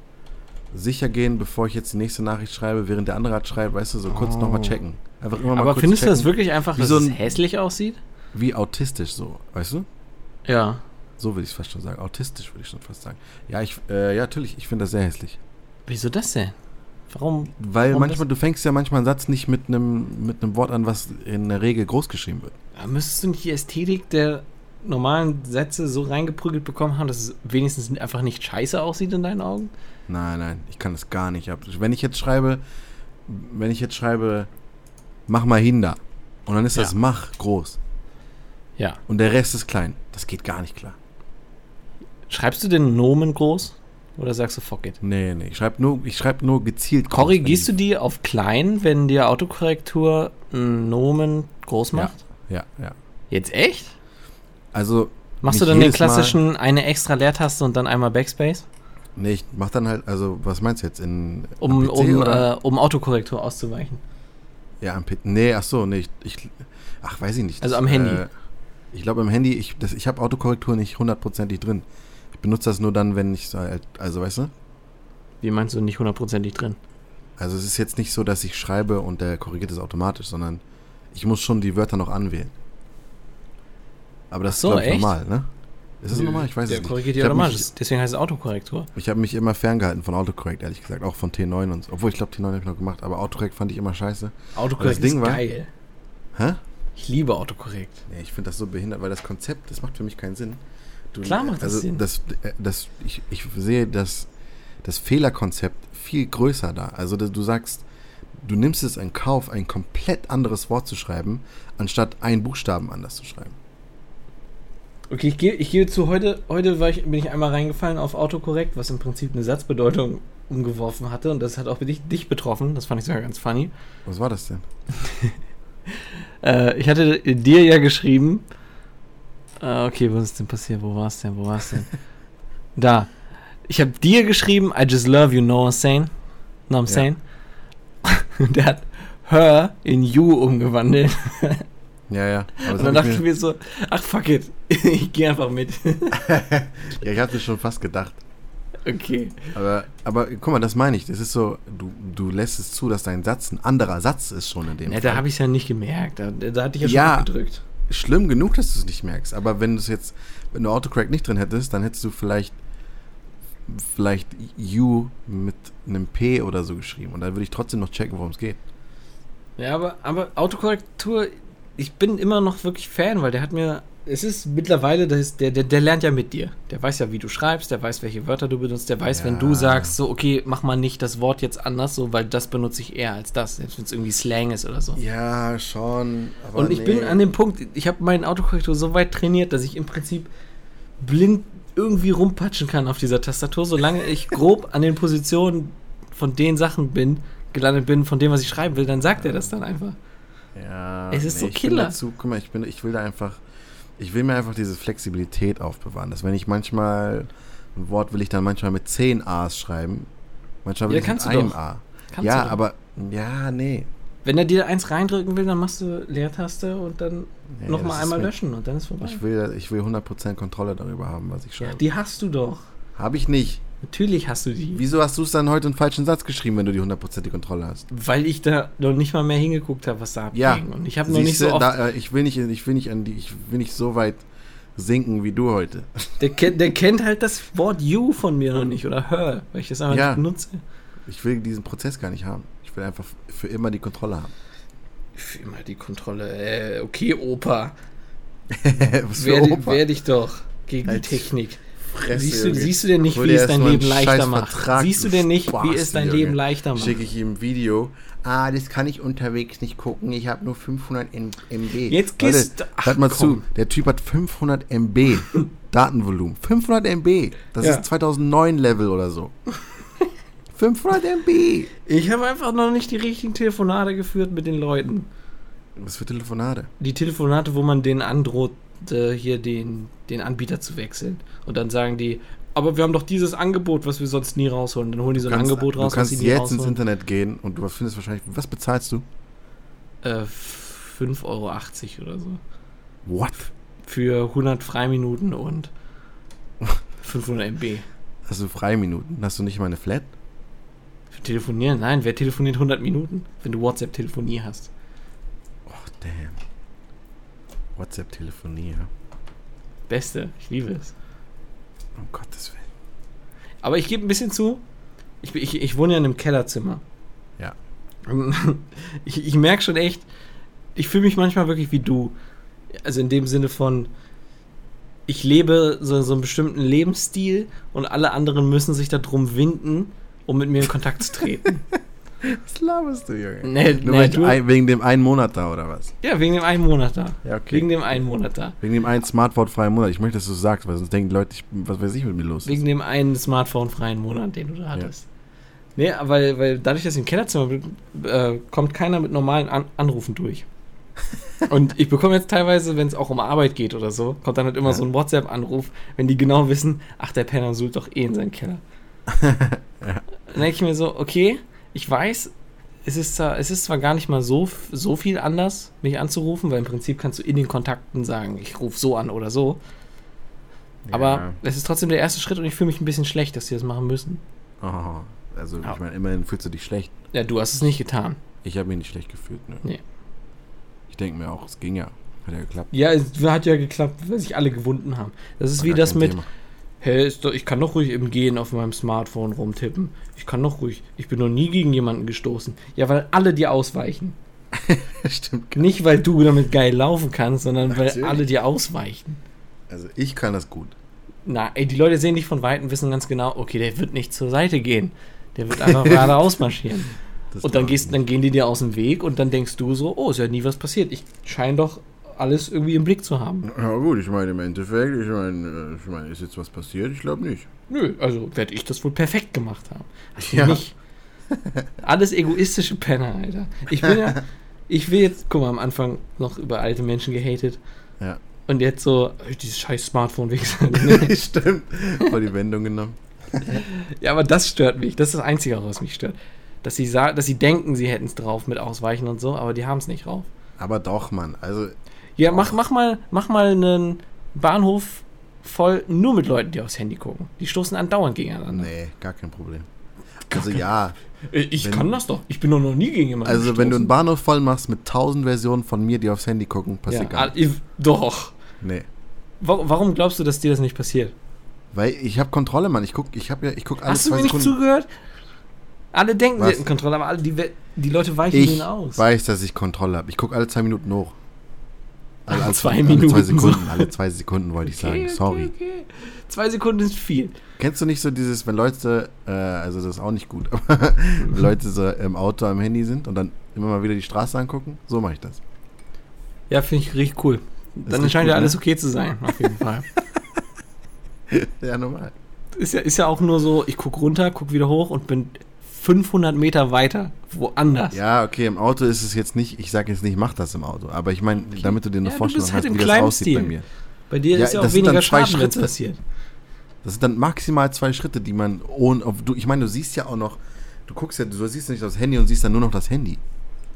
sicher gehen, bevor ich jetzt die nächste Nachricht schreibe, während der andere hat schreibt, weißt du, so kurz Oh. nochmal checken. Einfach immer mal Aber kurz findest du checken, das wirklich einfach, Wie dass so es ein- hässlich aussieht? wie autistisch so, weißt du? Ja. So will ich es fast schon sagen. Autistisch würde ich schon fast sagen. Ja, ich, äh, ja, natürlich, ich finde das sehr hässlich. Wieso das denn? Warum? Weil Warum manchmal, du fängst ja manchmal einen Satz nicht mit einem mit einem Wort an, was in der Regel groß geschrieben wird. Da müsstest du nicht die Ästhetik der normalen Sätze so reingeprügelt bekommen haben, dass es wenigstens einfach nicht scheiße aussieht in deinen Augen? Nein, nein, ich kann das gar nicht ab. Wenn ich jetzt schreibe, wenn ich jetzt schreibe, mach mal hin da. Und dann ist das Ja. mach groß. Ja. Und der Rest ist klein. Das geht gar nicht klar. Schreibst du den Nomen groß? Oder sagst du fuck it? Nee, nee. Ich schreibe nur, ich schreib nur gezielt groß. Korrigierst du die auf klein, wenn dir Autokorrektur einen Nomen groß Ja. macht? die- Ja, ja. Jetzt echt? Also, Machst du dann den jedes Mal. klassischen eine extra Leertaste und dann einmal Backspace? Nee, ich mach dann halt, also, was meinst du jetzt? In, Um, PC um, äh, um Autokorrektur auszuweichen. Ja, am PC. Nee, ach so, nee, ich, ich ach, weiß ich nicht. Also am Handy. Äh, ich glaube am Handy, ich, das- ich habe Autokorrektur nicht hundertprozentig drin. Ich benutze das nur dann, wenn ich so halt, also weißt du? Wie meinst du nicht hundertprozentig drin? Also es ist jetzt nicht so, dass ich schreibe und der korrigiert es automatisch, sondern ich muss schon die Wörter noch anwählen. Aber das so, ist glaub ich, echt? normal, ne? Ist das normal? Ich weiß Der es nicht. korrigiert habe automatisch. mich, Deswegen heißt es Autokorrektur. ich hab mich immer ferngehalten von Autocorrect, ehrlich gesagt. Auch von T9 und so. Obwohl, ich glaube, T9 habe ich noch gemacht, aber Autocorrect fand ich immer scheiße. Autokorrekt Das Ding ist war- geil. Hä? Ich liebe Autokorrekt. Nee, ich finde das so behindert, weil das Konzept, das macht für mich keinen Sinn. Du, Klar macht das also Sinn. Das, äh, das, ich, ich sehe das, das Fehlerkonzept viel größer da. Also du sagst, du nimmst es in Kauf, ein komplett anderes Wort zu schreiben, anstatt einen Buchstaben anders zu schreiben. Okay, ich, gebe ich gebe zu, heute, heute ich, bin ich einmal reingefallen auf Autokorrekt, was im Prinzip eine Satzbedeutung umgeworfen hatte und das hat auch dich, dich betroffen. Das fand ich sogar ganz funny. Was war das denn? Äh, ich hatte dir ja geschrieben. Äh, okay, was ist denn passiert? Wo war es denn? Wo war es denn? da. Ich habe dir geschrieben, I just love you, know I'm saying? Know I'm Ja. saying? Der hat her in you umgewandelt. Ja, ja. Und dann dachte ich mir, so, ach fuck it, ich gehe einfach mit. ja, ich hatte schon fast gedacht. okay. Aber, aber guck mal, das meine ich. Das ist so, du, du lässt es zu, dass dein Satz ein anderer Satz ist schon in dem Ja, Fall. da habe ich es ja nicht gemerkt. Da, da hatte ich ja schon Ja. abgedrückt. schlimm genug, dass du es nicht merkst. Aber wenn du es jetzt, wenn du Autocorrect nicht drin hättest, dann hättest du vielleicht vielleicht you mit einem P oder so geschrieben. Und dann würde ich trotzdem noch checken, worum es geht. Ja, aber, aber Autokorrektur, ich bin immer noch wirklich Fan, weil der hat mir. Es ist mittlerweile, das ist, der, der, der lernt ja mit dir. Der weiß ja, wie du schreibst, der weiß, welche Wörter du benutzt, der weiß, wenn Ja. du sagst, so, okay, mach mal nicht das Wort jetzt anders, so, weil das benutze ich eher als das, selbst wenn es irgendwie Slang ist oder so. Ja, schon. Und ich bin an dem Punkt, ich habe meinen Autokorrektor so weit trainiert, dass ich im Prinzip blind irgendwie rumpatschen kann auf dieser Tastatur, solange ich grob an den Positionen von den Sachen bin, gelandet bin, von dem, was ich schreiben will, dann sagt er das dann einfach. Ja, Es ist so ich Killer. Dazu, guck mal, ich, bin, ich will da einfach, ich will mir einfach diese Flexibilität aufbewahren. Dass wenn ich manchmal, ein Wort will ich dann manchmal mit 10 A's schreiben. Manchmal will Ja, ich mit einem doch. A. Kannst ja, aber, ja, nee. Wenn er dir eins reindrücken will, dann machst du Leertaste und dann Nee, nochmal einmal löschen und dann ist vorbei. Ich will, ich will 100% Kontrolle darüber haben, was ich ja, schreibe. die hast du doch. Habe ich nicht. Natürlich hast du die. Wieso hast du es dann heute einen falschen Satz geschrieben, wenn du die 100% Kontrolle hast? Weil ich da noch nicht mal mehr hingeguckt habe, was da abging. Ja. Und ich habe noch nicht so oft. da, äh, ich will nicht, ich will nicht an die, ich will nicht so weit sinken wie du heute. der, kennt, der kennt halt das Wort you von mir noch nicht oder her, weil ich das einfach Ja. nicht benutze. Ich will diesen Prozess gar nicht haben. Ich will einfach für immer die Kontrolle haben. Für immer die Kontrolle. Äh, okay, Opa. Was für Opa? wehr dich doch gegen Als die Technik. Fresse, siehst, du, siehst du denn nicht, wie es dein Leben leichter macht? Vertrag, siehst du denn nicht, wie es dein Junge. Leben leichter macht? Schicke ich ihm ein Video. Ah, das kann ich unterwegs nicht gucken. Ich habe nur 500 M MB. Jetzt gehst du- hört mal komm. zu. Der Typ hat 500 MB Datenvolumen. 500 MB. Das Ja. ist 2009 Level oder so. 500 MB. Ich habe einfach noch nicht die richtigen Telefonate geführt mit den Leuten. Was für Telefonate? Die Telefonate, wo man denen androht, äh, hier den, den Anbieter zu wechseln. Und dann sagen die, aber wir haben doch dieses Angebot, was wir sonst nie rausholen. Dann holen die so ein kannst, Angebot raus, du kannst was sie nie jetzt ins rausholen. Internet gehen und du findest wahrscheinlich, was bezahlst du? Äh, 5,80 Euro oder so. What? Für 100 Freiminuten und 500 MB. Hast du Freiminuten? Hast du nicht mal eine Flat? Für telefonieren? Nein, wer telefoniert 100 Minuten, wenn du WhatsApp-Telefonie hast? Damn. WhatsApp-Telefonie, ja. Beste, ich liebe es. Um Gottes Willen. Aber ich gebe ein bisschen zu. Ich, ich, ich wohne ja in einem Kellerzimmer. Ja. Ich, ich merke schon echt, ich fühle mich manchmal wirklich wie du. Also in dem Sinne von, ich lebe so, so einen bestimmten Lebensstil und alle anderen müssen sich darum winden, um mit mir in Kontakt zu treten. Was laberst du, Junge? Nee, Nur nee, du- ein, wegen dem einen Monat da, oder was? ja, wegen dem einen Monat da. Ja, okay. Wegen dem einen Monat da. Wegen dem einen Smartphone-freien Monat. Ich möchte, dass du es sagst, weil sonst denken die Leute, ich, was weiß ich mit mir los ist. Wegen dem einen Smartphone-freien Monat, den du da hattest. Nee, weil, weil dadurch, dass ich im Kellerzimmer bin, äh, kommt keiner mit normalen An Anrufen durch. Und ich bekomme jetzt teilweise, wenn es auch um Arbeit geht oder so, kommt dann halt immer Ja. so ein WhatsApp-Anruf, wenn die genau wissen, ach, der Penner sucht doch eh in seinen Keller. Dann denke ich mir so, okay, ich weiß, es ist, zwar, es ist zwar gar nicht mal so, so viel anders, mich anzurufen, weil im Prinzip kannst du in den Kontakten sagen, ich rufe so an oder so. Aber Ja. es ist trotzdem der erste Schritt und ich fühle mich ein bisschen schlecht, dass sie das machen müssen. Oh, also, Ja. ich meine, immerhin fühlst du dich schlecht. Ja, du hast es nicht getan. Ich habe mich nicht schlecht gefühlt, ne? Nee. Ich denke mir auch, es ging ja. Hat ja geklappt. Ja, es hat ja geklappt, weil sich alle gewunden haben. Das ist War wie das mit, Thema. Hey, ist doch, ich kann doch ruhig im Gehen auf meinem Smartphone rumtippen. Ich kann doch ruhig, ich bin noch nie gegen jemanden gestoßen. Ja, weil alle dir ausweichen. Stimmt. Nicht, weil du damit geil laufen kannst, sondern weil Natürlich. alle dir ausweichen. Also, ich kann das gut. Na, ey, die Leute sehen dich von Weitem, wissen ganz genau, okay, der wird nicht zur Seite gehen. Der wird einfach geradeaus marschieren. Das Und dann, gehst, dann gehen die dir aus dem Weg und dann denkst du so, oh, ist ja nie was passiert. Ich scheine doch alles irgendwie im Blick zu haben. Ja gut, ich meine im Endeffekt, ich meine, ich meine, ist jetzt was passiert? Ich glaube nicht. Nö, also werde ich das wohl perfekt gemacht haben. Du Ja. nicht. Alles egoistische Penner, Alter. Ich bin ja, ich will jetzt, guck mal, am Anfang noch über alte Menschen gehatet. Ja. Und jetzt so, äh, dieses scheiß Smartphone-Wichser. Stimmt. Vor die Wendung genommen. ja, aber das stört mich. Das ist das Einzige, was mich stört. Dass sie, dass sie denken, sie hätten es drauf mit Ausweichen und so, aber die haben es nicht drauf. Aber doch, Mann. Also, Ja, mach, mach, mal, mach mal einen Bahnhof voll nur mit Leuten, die aufs Handy gucken. Die stoßen andauernd gegeneinander. nee, gar kein Problem. Also ja, Ich Wenn- kann das doch. Ich bin doch noch nie gegen jemanden also wenn du einen gestoßen. Bahnhof voll machst mit tausend Versionen von mir, die aufs Handy gucken, passiert ja, gar ah, nichts. ich- Doch. Nee. Warum, glaubst du, dass dir das nicht passiert? Weil ich habe Kontrolle, Mann. Ich guck, ich habe ja, ich guck alle Hast du mir nicht Sekunden. zugehört? Alle denken, Was? sie hätten Kontrolle, aber alle, die, die Leute weichen Ich denen aus. weiß, dass ich Kontrolle habe. Ich gucke alle zwei Minuten hoch. Alle, Alle zwei alle Minuten zwei. Sekunden, alle zwei Sekunden wollte ich sagen. Okay, Sorry. Okay, okay. Zwei Sekunden ist viel. Kennst du nicht so dieses, wenn Leute, äh, also das ist auch nicht gut, aber wenn Leute so im Auto am Handy sind und dann immer mal wieder die Straße angucken? So mache ich das. Ja, finde ich richtig cool. Dann nicht scheint ja alles ne? okay zu sein, auf jeden Fall. Ja, normal. ist, ja, ist ja auch nur so, ich gucke runter, gucke wieder hoch und bin 500 Meter weiter, woanders. Ja, okay, im Auto ist es jetzt nicht, ich sage jetzt nicht, mach das im Auto, aber ich meine, damit du dir eine Ja, du Vorstellung halt hast, im wie das aussieht bei Stil. mir. Bei dir Ja, ist ja auch weniger Schaden, wenn passiert. Das sind dann maximal zwei Schritte, die man ohne, du, ich meine, du siehst ja auch noch, du guckst ja, du siehst nicht das Handy und siehst dann nur noch das Handy.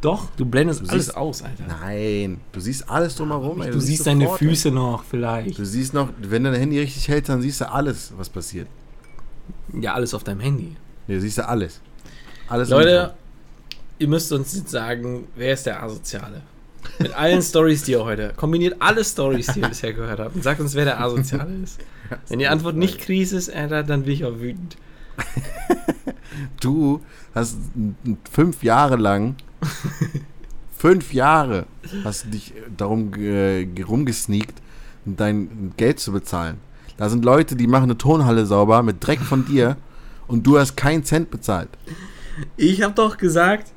Doch, du blendest Du alles siehst- aus, Alter. Nein, du siehst alles drumherum. ey, du siehst deine sofort, Füße noch vielleicht. Du siehst noch, wenn du dein Handy richtig hältst, dann siehst du alles, was passiert. Ja, alles auf deinem Handy. Du siehst ja alles. Alles Leute, ihr müsst uns jetzt sagen, wer ist der Asoziale? Mit allen Stories, die ihr heute, kombiniert alle Stories, die ihr bisher gehört habt und sagt uns, wer der Asoziale ist. Wenn die Antwort nicht Krise ist, Alter, dann bin ich auch wütend. Du hast fünf Jahre lang, fünf Jahre hast du dich darum äh, rumgesneakt, dein Geld zu bezahlen. Da sind Leute, die machen eine Tonhalle sauber mit Dreck von dir und du hast keinen Cent bezahlt. Ich habe doch gesagt,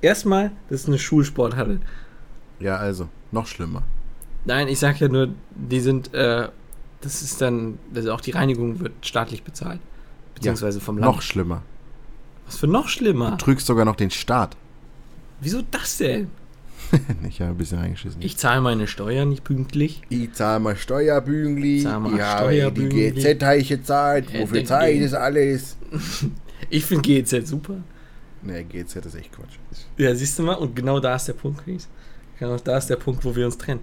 erstmal, das ist eine Schulsporthalle. Ja, also, noch schlimmer. Nein, ich sag ja nur, die sind, äh, das ist dann, also auch die Reinigung wird staatlich bezahlt. Beziehungsweise vom Land. Noch schlimmer. Was für noch schlimmer? Du trügst sogar noch den Staat. Wieso das denn? ich habe ein bisschen reingeschissen. Ich zahle meine Steuern nicht pünktlich. Ich zahle mal Steuerbüngli. Zahl mal ich habe die GZ habe ich gezahlt. Äh, Wofür zahle ich das alles? Ich finde GEZ super. Ne, GZ ist echt Quatsch. Ja, siehst du mal, und genau da ist der Punkt, Chris. Genau da ist der Punkt, wo wir uns trennen.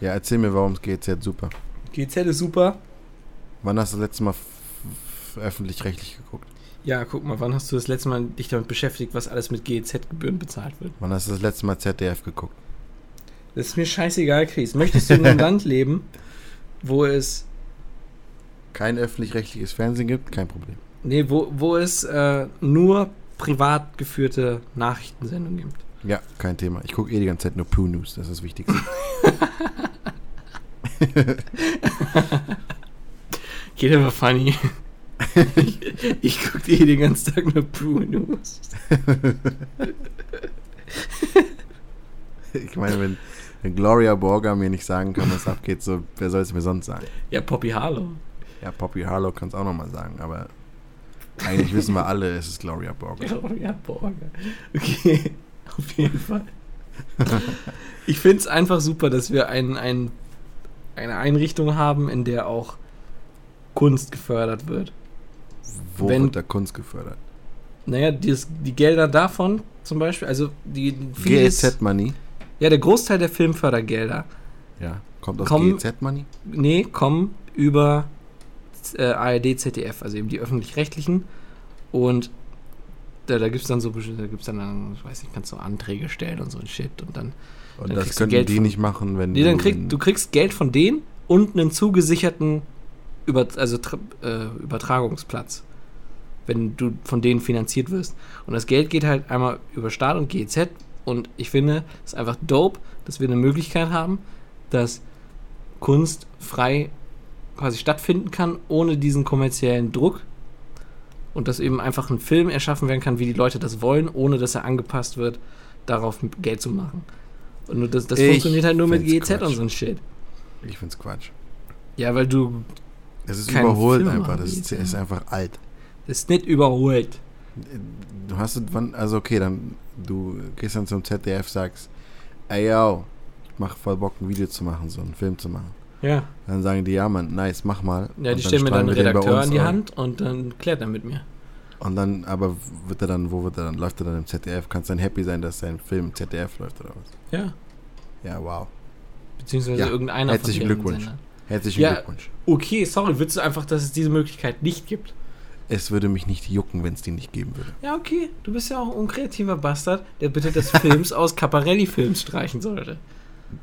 Ja, erzähl mir, warum es GZ super. GEZ ist super. Wann hast du das letzte Mal öffentlich-rechtlich geguckt? Ja, guck mal, wann hast du das letzte Mal dich damit beschäftigt, was alles mit GEZ-Gebühren bezahlt wird? Wann hast du das letzte Mal ZDF geguckt? Das ist mir scheißegal, Chris. Möchtest du in einem Land leben, wo es, Kein öffentlich-rechtliches Fernsehen gibt? Kein Problem. nee, wo, wo es äh, nur privat geführte Nachrichtensendungen gibt? Ja, kein Thema. Ich gucke eh die ganze Zeit nur Poo News, das ist das Wichtigste. Geht aber funny. ich ich gucke dir den ganzen Tag nur Poo News. ich meine, wenn, wenn Gloria Borger mir nicht sagen kann, was abgeht, so, wer soll es mir sonst sagen? Ja, Poppy Harlow. Ja, Poppy Harlow kann es auch nochmal sagen, aber eigentlich wissen wir alle, es ist Gloria Borger. Gloria Borger. Okay, auf jeden Fall. Ich finde es einfach super, dass wir ein, ein, eine Einrichtung haben, in der auch Kunst gefördert wird. Wo Wenn- wird da Kunst gefördert? Naja, die, die Gelder davon zum Beispiel, also die GEZ Money? ja, der Großteil der Filmfördergelder, Ja. Kommt aus GEZ Money? nee, kommen über äh, ARD, ZDF, also eben die öffentlich-rechtlichen. Und da, da gibt es dann so, da gibt's dann, dann, ich weiß nicht, kannst du Anträge stellen und so ein Shit. Und dann, Und Dann das könnten Geld die von- nicht machen, wenn nee, dann du krieg, in- du kriegst Geld von denen und einen zugesicherten Über, also, äh, Übertragungsplatz, wenn du von denen finanziert wirst. Und das Geld geht halt einmal über Staat und GEZ. Und ich finde, es ist einfach dope, dass wir eine Möglichkeit haben, dass Kunst frei quasi stattfinden kann, ohne diesen kommerziellen Druck. Und dass eben einfach ein Film erschaffen werden kann, wie die Leute das wollen, ohne dass er angepasst wird, darauf Geld zu machen. Und nur das, das funktioniert halt nur mit GEZ und Quatsch. so ein Shit. Ich find's Quatsch. Ja, weil du. Es ist überholt Film einfach. Das ist, ist einfach alt. Das ist nicht überholt. Du hast also okay, dann du gehst dann zum ZDF, sagst, ey yo, ich mach voll Bock ein Video zu machen, so einen Film zu machen. Ja. Dann sagen die, ja Mann, nice, mach mal. Ja, die stellen mir dann einen Redakteur in die. Hand und dann klärt er mit mir. Und dann, aber wird er dann, wo wird er dann? Läuft er dann im ZDF? Kannst du dann happy sein, dass sein Film im ZDF läuft oder was? Ja. Ja, wow. Beziehungsweise Ja, irgendeiner herzlichen von Glückwunsch. Sendern. Herzlichen Ja. Glückwunsch. Okay, sorry, willst du einfach, dass es diese Möglichkeit nicht gibt? Es würde mich nicht jucken, wenn es die nicht geben würde. Ja, okay. Du bist ja auch ein unkreativer Bastard, der bitte das Films aus Caparelli-Films streichen sollte.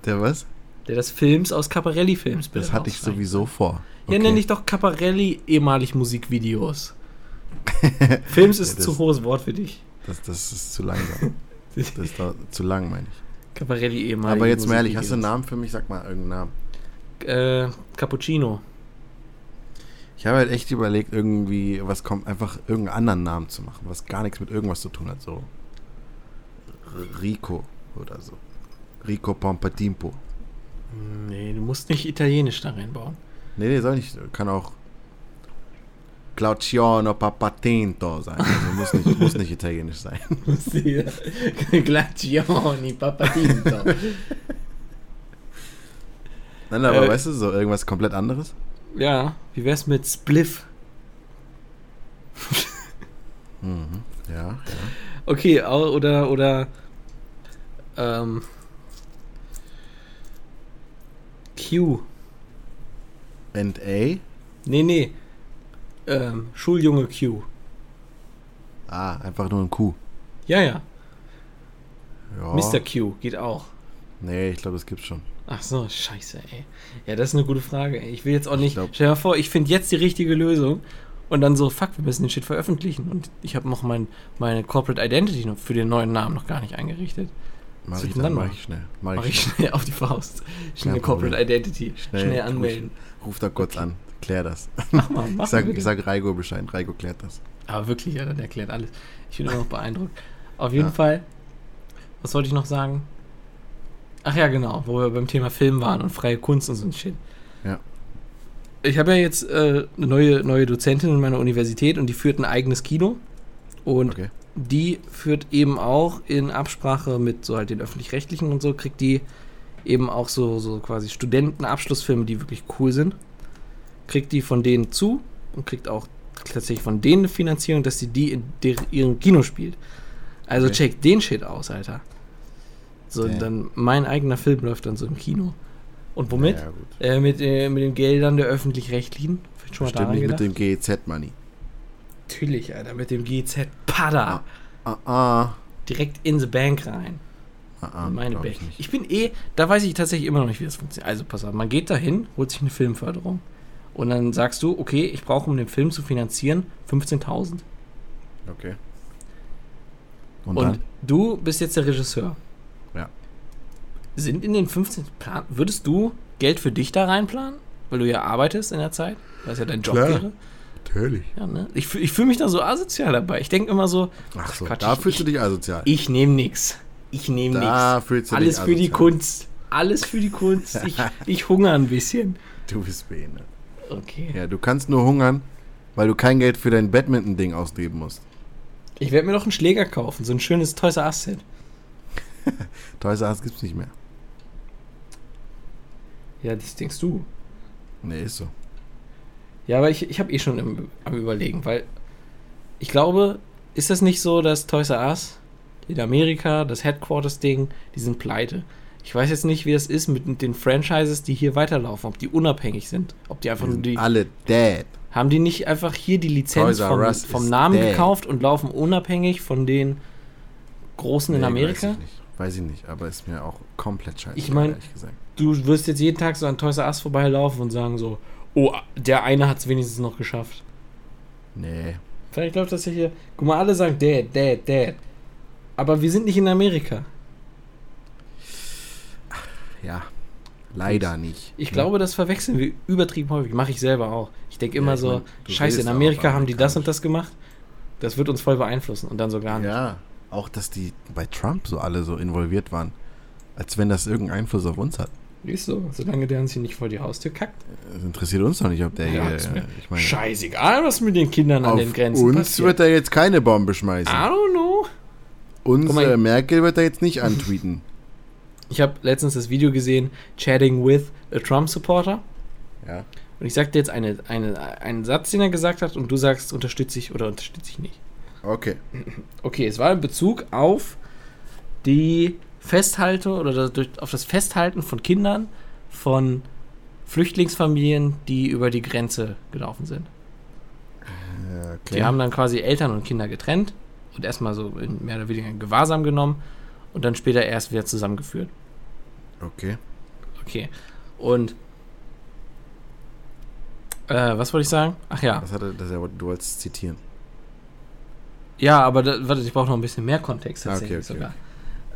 Der was? Der das Films aus Caparelli-Films Das hatte ich sowieso vor. Ja, nenne ich doch Caparelli ehemalig Musikvideos. Films ist das- zu hohes Wort für dich. Das, das ist zu langsam. Das ist zu lang, meine ich. Caparelli ehemalig. Aber jetzt mal ehrlich, hast du einen Namen für mich? Sag mal irgendeinen Namen. Äh, Cappuccino. Ich habe halt echt überlegt, irgendwie, was kommt, einfach irgendeinen anderen Namen zu machen, was gar nichts mit irgendwas zu tun hat. So R- Rico oder so. Rico Pompatimpo. Nee, du musst nicht italienisch da reinbauen. Nee, nee, soll nicht. Kann auch Claudio Papatinto sein. Also muss nicht, muss nicht italienisch sein. Glacioni, Papatinto. Nein, aber Äh, weißt du, so irgendwas komplett anderes? ja, wie wär's mit Spliff? Mhm. Ja, ja. Okay, oder, oder, ähm, Q. And A? Nee, nee, ähm, Schuljunge Q. Ah, einfach nur ein Q. Ja, ja, Ja. Mr. Q geht auch. Nee, ich glaube, das gibt's schon. Ach so, scheiße, ey. Ja, das ist eine gute Frage, ey. Ich will jetzt auch nicht. glaub- stell dir mal vor, ich finde jetzt die richtige Lösung und dann so, fuck, wir müssen den Shit veröffentlichen. Und ich habe noch mein, meine Corporate Identity noch für den neuen Namen noch gar nicht eingerichtet. Mach ich dann, dann mach ich schnell. Mach, Mach ich schnell. schnell auf die Faust. Schnell Corporate. Identity. Schnell, Schnell, anmelden. Ruf da kurz an. Klär das. Mach mal, mach Ich sag, ich sag Reigo Bescheid. Reigo klärt das. Aber wirklich, Alter, der erklärt alles. Ich bin immer noch beeindruckt. Auf jeden Ja. Fall, was wollte ich noch sagen? Ach ja, genau, wo wir beim Thema Film waren und freie Kunst und so ein Shit. Ja. Ich habe ja jetzt äh, eine neue, neue Dozentin in meiner Universität und die führt ein eigenes Kino. Und Okay. Die führt eben auch in Absprache mit so halt den öffentlich-rechtlichen und so, kriegt die eben auch so, so quasi Studentenabschlussfilme, die wirklich cool sind. Kriegt die von denen zu und kriegt auch tatsächlich von denen eine Finanzierung, dass sie die in der, ihrem Kino spielt. Also Okay. check den Shit aus, Alter. So, Damn. dann mein eigener Film läuft dann so im Kino. Und womit? Ja. Äh, mit, äh, mit den Geldern der öffentlich-rechtlichen. Vielleicht schon mal Bestimmt daran nicht gedacht? mit dem GEZ-Money. Natürlich, Alter, mit dem GZ Pada. Ah, ah. Direkt in the Bank rein. ah, ah Meine Bank. ich nicht. Ich bin eh, da weiß ich tatsächlich immer noch nicht, wie das funktioniert. Also pass auf, man geht dahin, holt sich eine Filmförderung. Und dann sagst du, okay, ich brauche, um den Film zu finanzieren, 15.000. Okay. Und, Und, du bist jetzt der Regisseur. Ja. Sind in den 15. Plan, würdest du Geld für dich da reinplanen? Weil du ja arbeitest in der Zeit? Weil es ja dein Job Klar. wäre? Natürlich. Ja, ne? Ich, ich fühle mich da so asozial dabei. Ich denke immer so, Ach so, Quatsch, da ich- fühlst du dich asozial. ich nehme nix. Ich nehme Da nichts. fühlst du Alles dich für die asozial. Kunst. Alles für die Kunst. Ich, ich hungere ein bisschen. Du bist behindert. Okay. Ja, du kannst nur hungern, weil du kein Geld für dein Badminton-Ding ausgeben musst. Ich werde mir doch einen Schläger kaufen. So ein schönes Toys R Us Set. Toys R Us gibt's nicht mehr. Ja, das denkst du. Nee, ist so. Ja, aber ich, ich habe eh schon im, am überlegen, weil ich glaube, ist das nicht so, dass Toys R Us in Amerika, das Headquarters-Ding, die sind pleite. Ich weiß jetzt nicht, wie das ist mit den Franchises, die hier weiterlaufen, ob die unabhängig sind, ob die einfach nur die. alle dead. Haben die nicht einfach hier die Lizenz vom, vom Namen dead. gekauft und laufen unabhängig von den Großen in Nee, Amerika? Weiß ich, nicht. weiß ich nicht, aber ist mir auch komplett scheiße. Ich mein- ehrlich gesagt. Du wirst jetzt jeden Tag so an Toys R Us vorbeilaufen und sagen so, oh, der eine hat es wenigstens noch geschafft. Nee. Vielleicht läuft das ja hier. Guck mal, alle sagen Dad, Dad, Dad. Aber wir sind nicht in Amerika. Ja. Leider nicht. Ich Ne? glaube, das verwechseln wir übertrieben häufig. Mache ich selber auch. Ich denke immer ich so, mein, scheiße, in Amerika haben die das und das gemacht. Das wird uns voll beeinflussen und dann so gar nicht. Ja. Auch, dass die bei Trump so alle so involviert waren. Als wenn das irgendeinen Einfluss auf uns hat. Ist so, solange der uns hier nicht vor die Haustür kackt. Es interessiert uns doch nicht, ob der Ja, hier. ist mir äh, ich meine, Scheißegal, was mit den Kindern an den Grenzen uns passiert. wird er jetzt keine Bombe schmeißen. I don't know. Uns äh, Merkel wird er jetzt nicht antweeten. Ich habe letztens das Video gesehen, Chatting with a Trump Supporter. ja. Und ich sag dir jetzt eine, eine, einen Satz, den er gesagt hat, und du sagst, unterstütze ich oder unterstütze ich nicht. Okay. Okay, es war in Bezug auf die Festhalte oder das, durch- auf das Festhalten von Kindern von Flüchtlingsfamilien, die über die Grenze gelaufen sind. Äh, okay. Die haben dann quasi Eltern und Kinder getrennt und erstmal so mehr oder weniger in Gewahrsam genommen und dann später erst wieder zusammengeführt. okay. Okay. Und äh, was wollte ich sagen? Ach ja. Was hat er, das du wolltest zitieren. Ja, aber da, warte, ich brauche noch ein bisschen mehr Kontext Ah, okay, tatsächlich okay, sogar. Äh,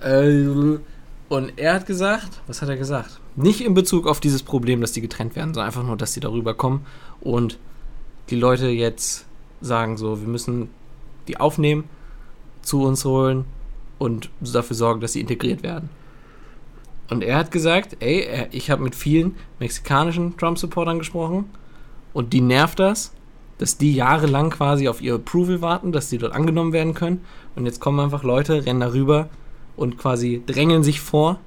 und er hat gesagt, was hat er gesagt? Nicht in Bezug auf dieses Problem, dass die getrennt werden, sondern einfach nur, dass die darüber kommen und die Leute jetzt sagen so, wir müssen die aufnehmen, zu uns holen und dafür sorgen, dass sie integriert werden. Und er hat gesagt, ey, ich habe mit vielen mexikanischen Trump-Supportern gesprochen und die nervt das, dass die jahrelang quasi auf ihr Approval warten, dass die dort angenommen werden können. Und jetzt kommen einfach Leute, rennen darüber und quasi drängeln sich vor.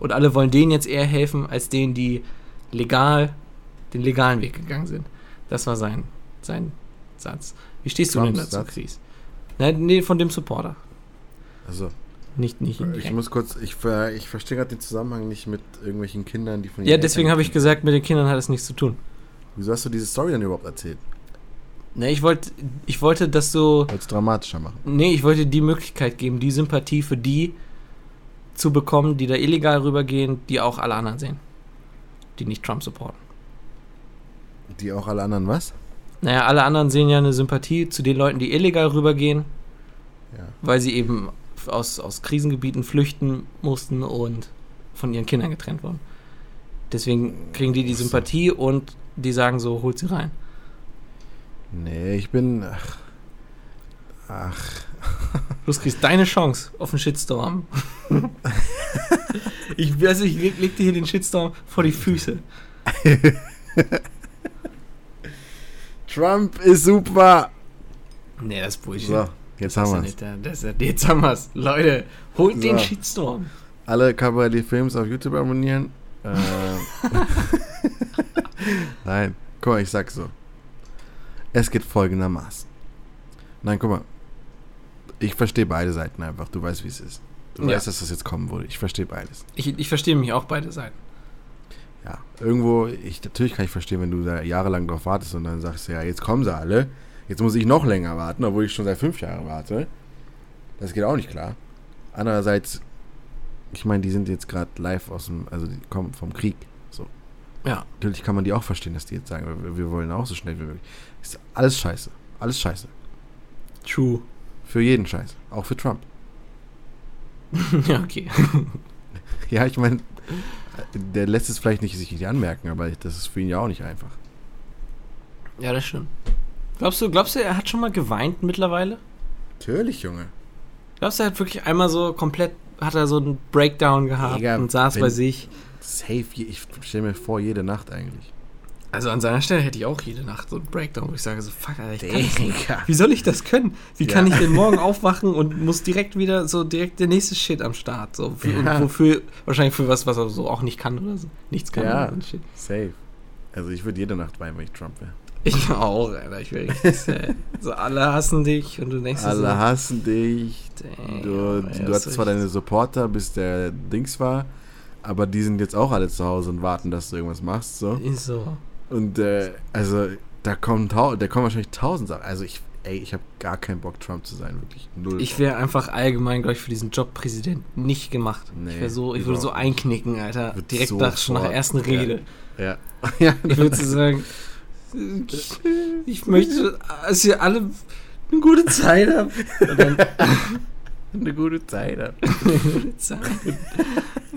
Und alle wollen denen jetzt eher helfen, als denen, die legal den legalen Weg gegangen sind. Das war sein, sein Satz. Wie stehst du denn Trumps dazu, Satz? Chris? Nein, nee, von dem Supporter. Also, Nicht, nicht ich indirekt. muss kurz, ich, ver- ich verstehe gerade den Zusammenhang nicht mit irgendwelchen Kindern, die von Ja, deswegen habe ich gesagt, mit den Kindern hat es nichts zu tun. Wieso hast du diese Story dann überhaupt erzählt? Ne, ich wollte, ich wollte, dass du Wolltest dramatischer machen. Nee, ich wollte die Möglichkeit geben, die Sympathie für die zu bekommen, die da illegal rübergehen, die auch alle anderen sehen. Die nicht Trump supporten. Die auch alle anderen was? Naja, alle anderen sehen ja eine Sympathie zu den Leuten, die illegal rübergehen, Ja. weil sie eben aus, aus Krisengebieten flüchten mussten und von ihren Kindern getrennt wurden. Deswegen kriegen die die so. Sympathie und die sagen so, holt sie rein. Nee, ich bin. Ach. Ach. Los, kriegst deine Chance auf einen Shitstorm. ich, also ich leg, leg dir hier den Shitstorm vor die Füße. Trump ist super! Nee, das ist Bullshit. So, jetzt Das haben ist ja wir's. nicht das Jetzt haben wir's. Leute, holt den So. Shitstorm. Alle Cabaret Films auf YouTube abonnieren. Äh, Nein, guck mal, ich sag's so. Es geht folgendermaßen. Nein, guck mal. Ich verstehe beide Seiten einfach. Du weißt, wie es ist. Du Ja. weißt, dass das jetzt kommen würde. Ich verstehe beides. Ich, ich verstehe mich auch beide Seiten. Ja, irgendwo, ich, natürlich kann ich verstehen, wenn du da jahrelang drauf wartest und dann sagst ja, jetzt kommen sie alle. Jetzt muss ich noch länger warten, obwohl ich schon seit fünf Jahren warte. Das geht auch nicht klar. Andererseits, ich meine, die sind jetzt gerade live aus dem, also die kommen vom Krieg. Ja. Natürlich kann man die auch verstehen, dass die jetzt sagen, wir, wir wollen auch so schnell wie möglich. Ist alles scheiße. Alles scheiße. True. Für jeden Scheiß. Auch für Trump. ja, okay. Ja, ich meine, der lässt es vielleicht nicht sich nicht anmerken, aber das ist für ihn ja auch nicht einfach. Ja, das stimmt. Glaubst du, glaubst du, er hat schon mal geweint mittlerweile? Natürlich, Junge. Glaubst du, er hat wirklich einmal so komplett, hat er so einen Breakdown gehabt Digga, und saß bei sich? Safe, ich stelle mir vor, jede Nacht eigentlich. Also an seiner Stelle hätte ich auch jede Nacht so einen Breakdown, wo ich sage so, fuck, Alter, ich kann. Digga. Wie soll ich das können? Wie Ja. kann ich denn morgen aufwachen und muss direkt wieder so direkt der nächste Shit am Start? So, für, Ja. Wofür, wahrscheinlich für was, was er so auch nicht kann oder so. Nichts kann. Ja. Safe. Also ich würde jede Nacht weinen, wenn ich Trump wäre. Ich auch, Alter. Ich wäre richtig sad. So, alle hassen dich und du denkst Alle so, hassen dich. Damn, Du, du ist zwar deine Supporter, bis der Dings war, aber die sind jetzt auch alle zu Hause und warten, dass du irgendwas machst. So. Ist so. Und äh, also da kommen, da kommen wahrscheinlich tausend Sachen. Also ich, ey, ich habe gar keinen Bock, Trump zu sein, wirklich. Null. Ich wäre einfach allgemein, glaube ich, für diesen Job Präsident nicht gemacht. Nee, ich wäre so, ich würde so einknicken, Alter. Direkt nach, schon nach der ersten ja. Rede. ja. ja. Ich würde so sagen, ich, ich möchte, dass ihr alle eine gute Zeit dann eine gute Zeit. haben. eine gute Zeit.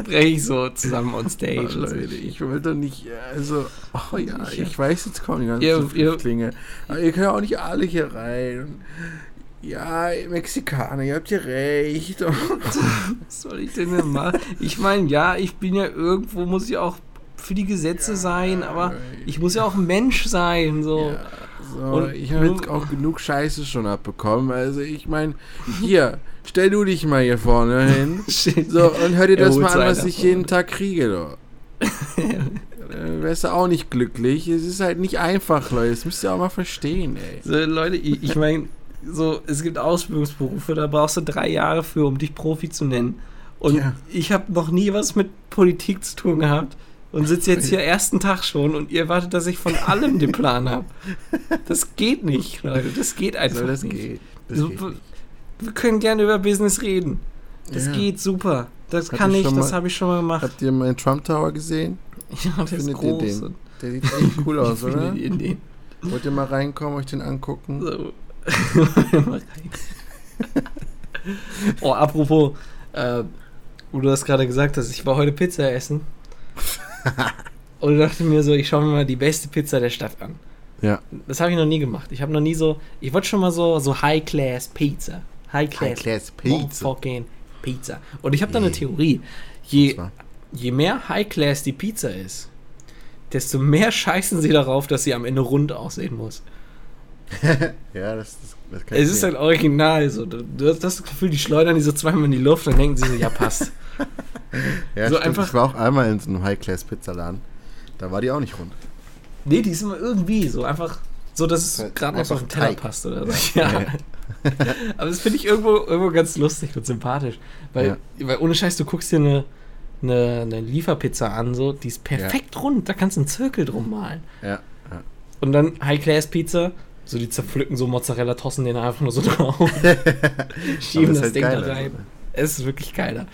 Breche ich so zusammen on stage. Oh. Leute, ich will doch nicht, also, oh ja, ich weiß, jetzt kommen die ganzen Ihr- Flüchtlinge, aber ihr könnt ja auch nicht alle hier rein. Ja, Mexikaner, ihr habt ja recht. Was soll ich denn denn machen? Ich meine, ja, ich bin ja irgendwo, muss ich auch für die Gesetze sein, aber ich muss ja auch ein Mensch sein. So. Ja, so, Und ich habe jetzt auch genug Scheiße schon abbekommen. Also ich meine, hier, stell du dich mal hier vorne hin. So, und hör dir das mal an, was ich jeden Tag kriege, doch. Dann wärst du auch nicht glücklich. Es ist halt nicht einfach, Leute. Das müsst ihr auch mal verstehen, ey. So, Leute, ich, ich meine, so, es gibt Ausbildungsberufe, da brauchst du drei Jahre für, um dich Profi zu nennen. Und Ja. ich habe noch nie was mit Politik zu tun gehabt und sitze jetzt hier ersten Tag schon und ihr erwartet, dass ich von allem den Plan habe. Das geht nicht, Leute. Das geht einfach So, das nicht. geht. Das So, geht wir- nicht. wir können gerne über Business reden. Das Ja. geht super. Das Hab kann ich das habe ich schon mal gemacht. Habt ihr meinen Trump Tower gesehen? Ja, der ist findet ihr groß. den? und- Der sieht echt cool aus, oder? ihr den? Wollt ihr mal reinkommen, euch den angucken? So. Mal rein. oh, apropos, äh, wo du das gerade gesagt hast, ich war heute Pizza essen. und dachte mir so, ich schaue mir mal die beste Pizza der Stadt an. Ja. Das habe ich noch nie gemacht. Ich habe noch nie so, ich wollte schon mal so, so High-Class Pizza. High-Class High-Class Pizza. Fucking Pizza. Und ich habe da eine. Theorie. Je, Und je mehr High-Class die Pizza ist, desto mehr scheißen sie darauf, dass sie am Ende rund aussehen muss. Ja, das, das, das kann Es ist sehen. halt original so. Du du hast das Gefühl, die schleudern die so zweimal in die Luft, dann denken sie so, ja, passt. Ja, so stimmt. einfach- Ich war auch einmal in so einem High-Class-Pizzaladen. Da war die auch nicht rund. nee, die ist immer irgendwie so einfach so, dass es Halt gerade noch so auf den einfach Teller Teig. passt oder so. Ja. Ja. Aber das finde ich irgendwo, irgendwo ganz lustig und sympathisch. Weil, weil ohne Scheiß, du guckst dir eine, eine, eine Lieferpizza an, so, die ist perfekt rund, da kannst du einen Zirkel drum malen. Ja, ja. Und dann High-Class-Pizza, so die zerpflücken so Mozzarella, tossen den einfach nur so drauf. Schieben ist das halt Ding da rein. so. Es ist wirklich geiler.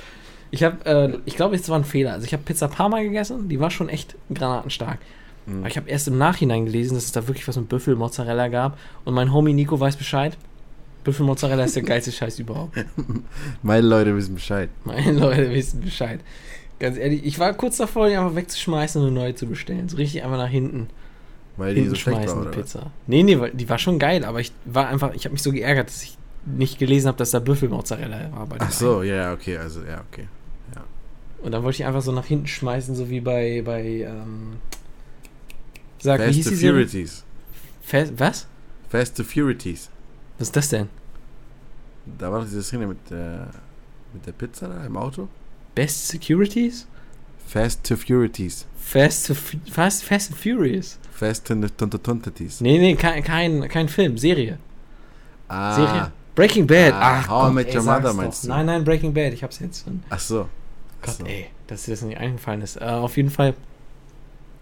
Ich habe, äh, ich glaube, es war ein Fehler. Also ich habe Pizza Parma gegessen, die war schon echt granatenstark. Mhm. Aber ich habe erst im Nachhinein gelesen, dass es da wirklich was mit Büffelmozzarella gab. Und mein Homie Nico weiß Bescheid. Büffelmozzarella ist der geilste Scheiß überhaupt. Meine Leute wissen Bescheid. Meine Leute wissen Bescheid. Ganz ehrlich, ich war kurz davor, die einfach wegzuschmeißen und eine neue zu bestellen. So richtig einfach nach hinten. Weil die so schmeißen, war, die was? Pizza. Nee, nee, die war schon geil, aber ich war einfach, ich habe mich so geärgert, dass ich nicht gelesen habe, dass da Büffelmozzarella war Ach so, ja, ja, okay, also, ja, okay. Und dann wollte ich einfach so nach hinten schmeißen, so wie bei, bei, ähm, sag, wie Fast hieß to die Serie? Furities. Fast, was? Fast to Furities. Was ist das denn? Da war doch diese Szene mit der, mit der Pizza da im Auto. Best Securities? Fast to Furities. Fast, to Fast, Fast and Furious. Fast to Tontatontaties. Nee, nee, kein, kein, kein Film, Serie. Ah, Serie. Breaking Bad. Ah, Ach, How I Gott, Met ey, Your Mother doch. meinst du? Nein, nein, Breaking Bad, ich hab's jetzt schon. ach so. Gott, so. ey, dass dir das nicht eingefallen ist. Äh, auf jeden Fall,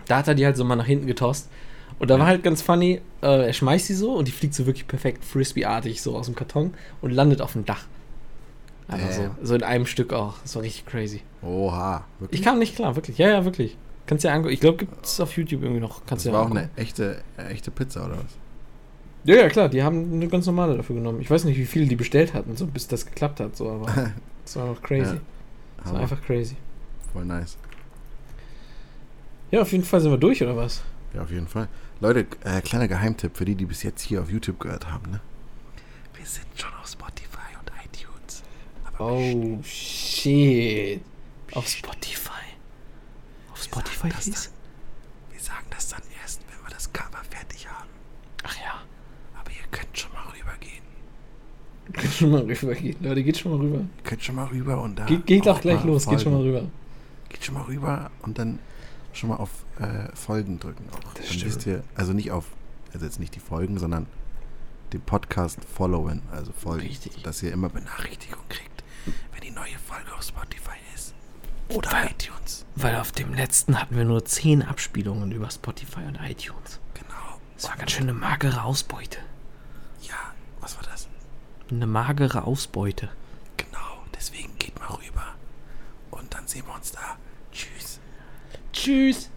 da hat er die halt so mal nach hinten getost. Und da war halt ganz funny, äh, er schmeißt sie so und die fliegt so wirklich perfekt Frisbee-artig so aus dem Karton und landet auf dem Dach. Einfach so, Damn. so in einem Stück auch. Das war richtig crazy. Oha. Wirklich? Ich kam nicht klar, wirklich. Ja, ja, wirklich. Kannst dir angucken. Ich glaube, gibt es auf YouTube irgendwie noch. Kannst Das war auch angucken. eine echte, äh, echte Pizza, oder was? Ja, ja, klar. Die haben eine ganz normale dafür genommen. Ich weiß nicht, wie viele die bestellt hatten, so bis das geklappt hat. So, aber das war noch crazy. Ja. War Hammer. einfach crazy. Voll nice. Ja, auf jeden Fall sind wir durch, oder was? Ja, auf jeden Fall. Leute, äh, kleiner Geheimtipp für die, die bis jetzt hier auf YouTube gehört haben, ne? Wir sind schon auf Spotify und iTunes. Oh, shit. Auf Spotify. Auf Spotify ist? wir sagen das dann erst, wenn wir das Cover fertig haben. Ach ja. Aber ihr könnt schon mal rübergehen. Geht schon mal rüber. Geht. Leute, geht schon mal rüber. Könnt schon mal rüber und da. Geht, geht auch gleich los. Geht schon mal folgen. rüber. Geht schon mal rüber und dann schon mal auf äh, Folgen drücken auch. Das dann stimmt. wisst ihr, also nicht auf, also jetzt nicht die Folgen, sondern den Podcast followen, also folgen. Richtig. Dass ihr immer Benachrichtigung kriegt, wenn die neue Folge auf Spotify ist. Oder Weil- iTunes. Weil auf dem letzten hatten wir nur 10 Abspielungen über Spotify und iTunes. Genau. Das war ganz schön eine magere Ausbeute. Ja, was war das? Eine magere Ausbeute. Genau, deswegen geht mal rüber. Und dann sehen wir uns da. Tschüss. Tschüss.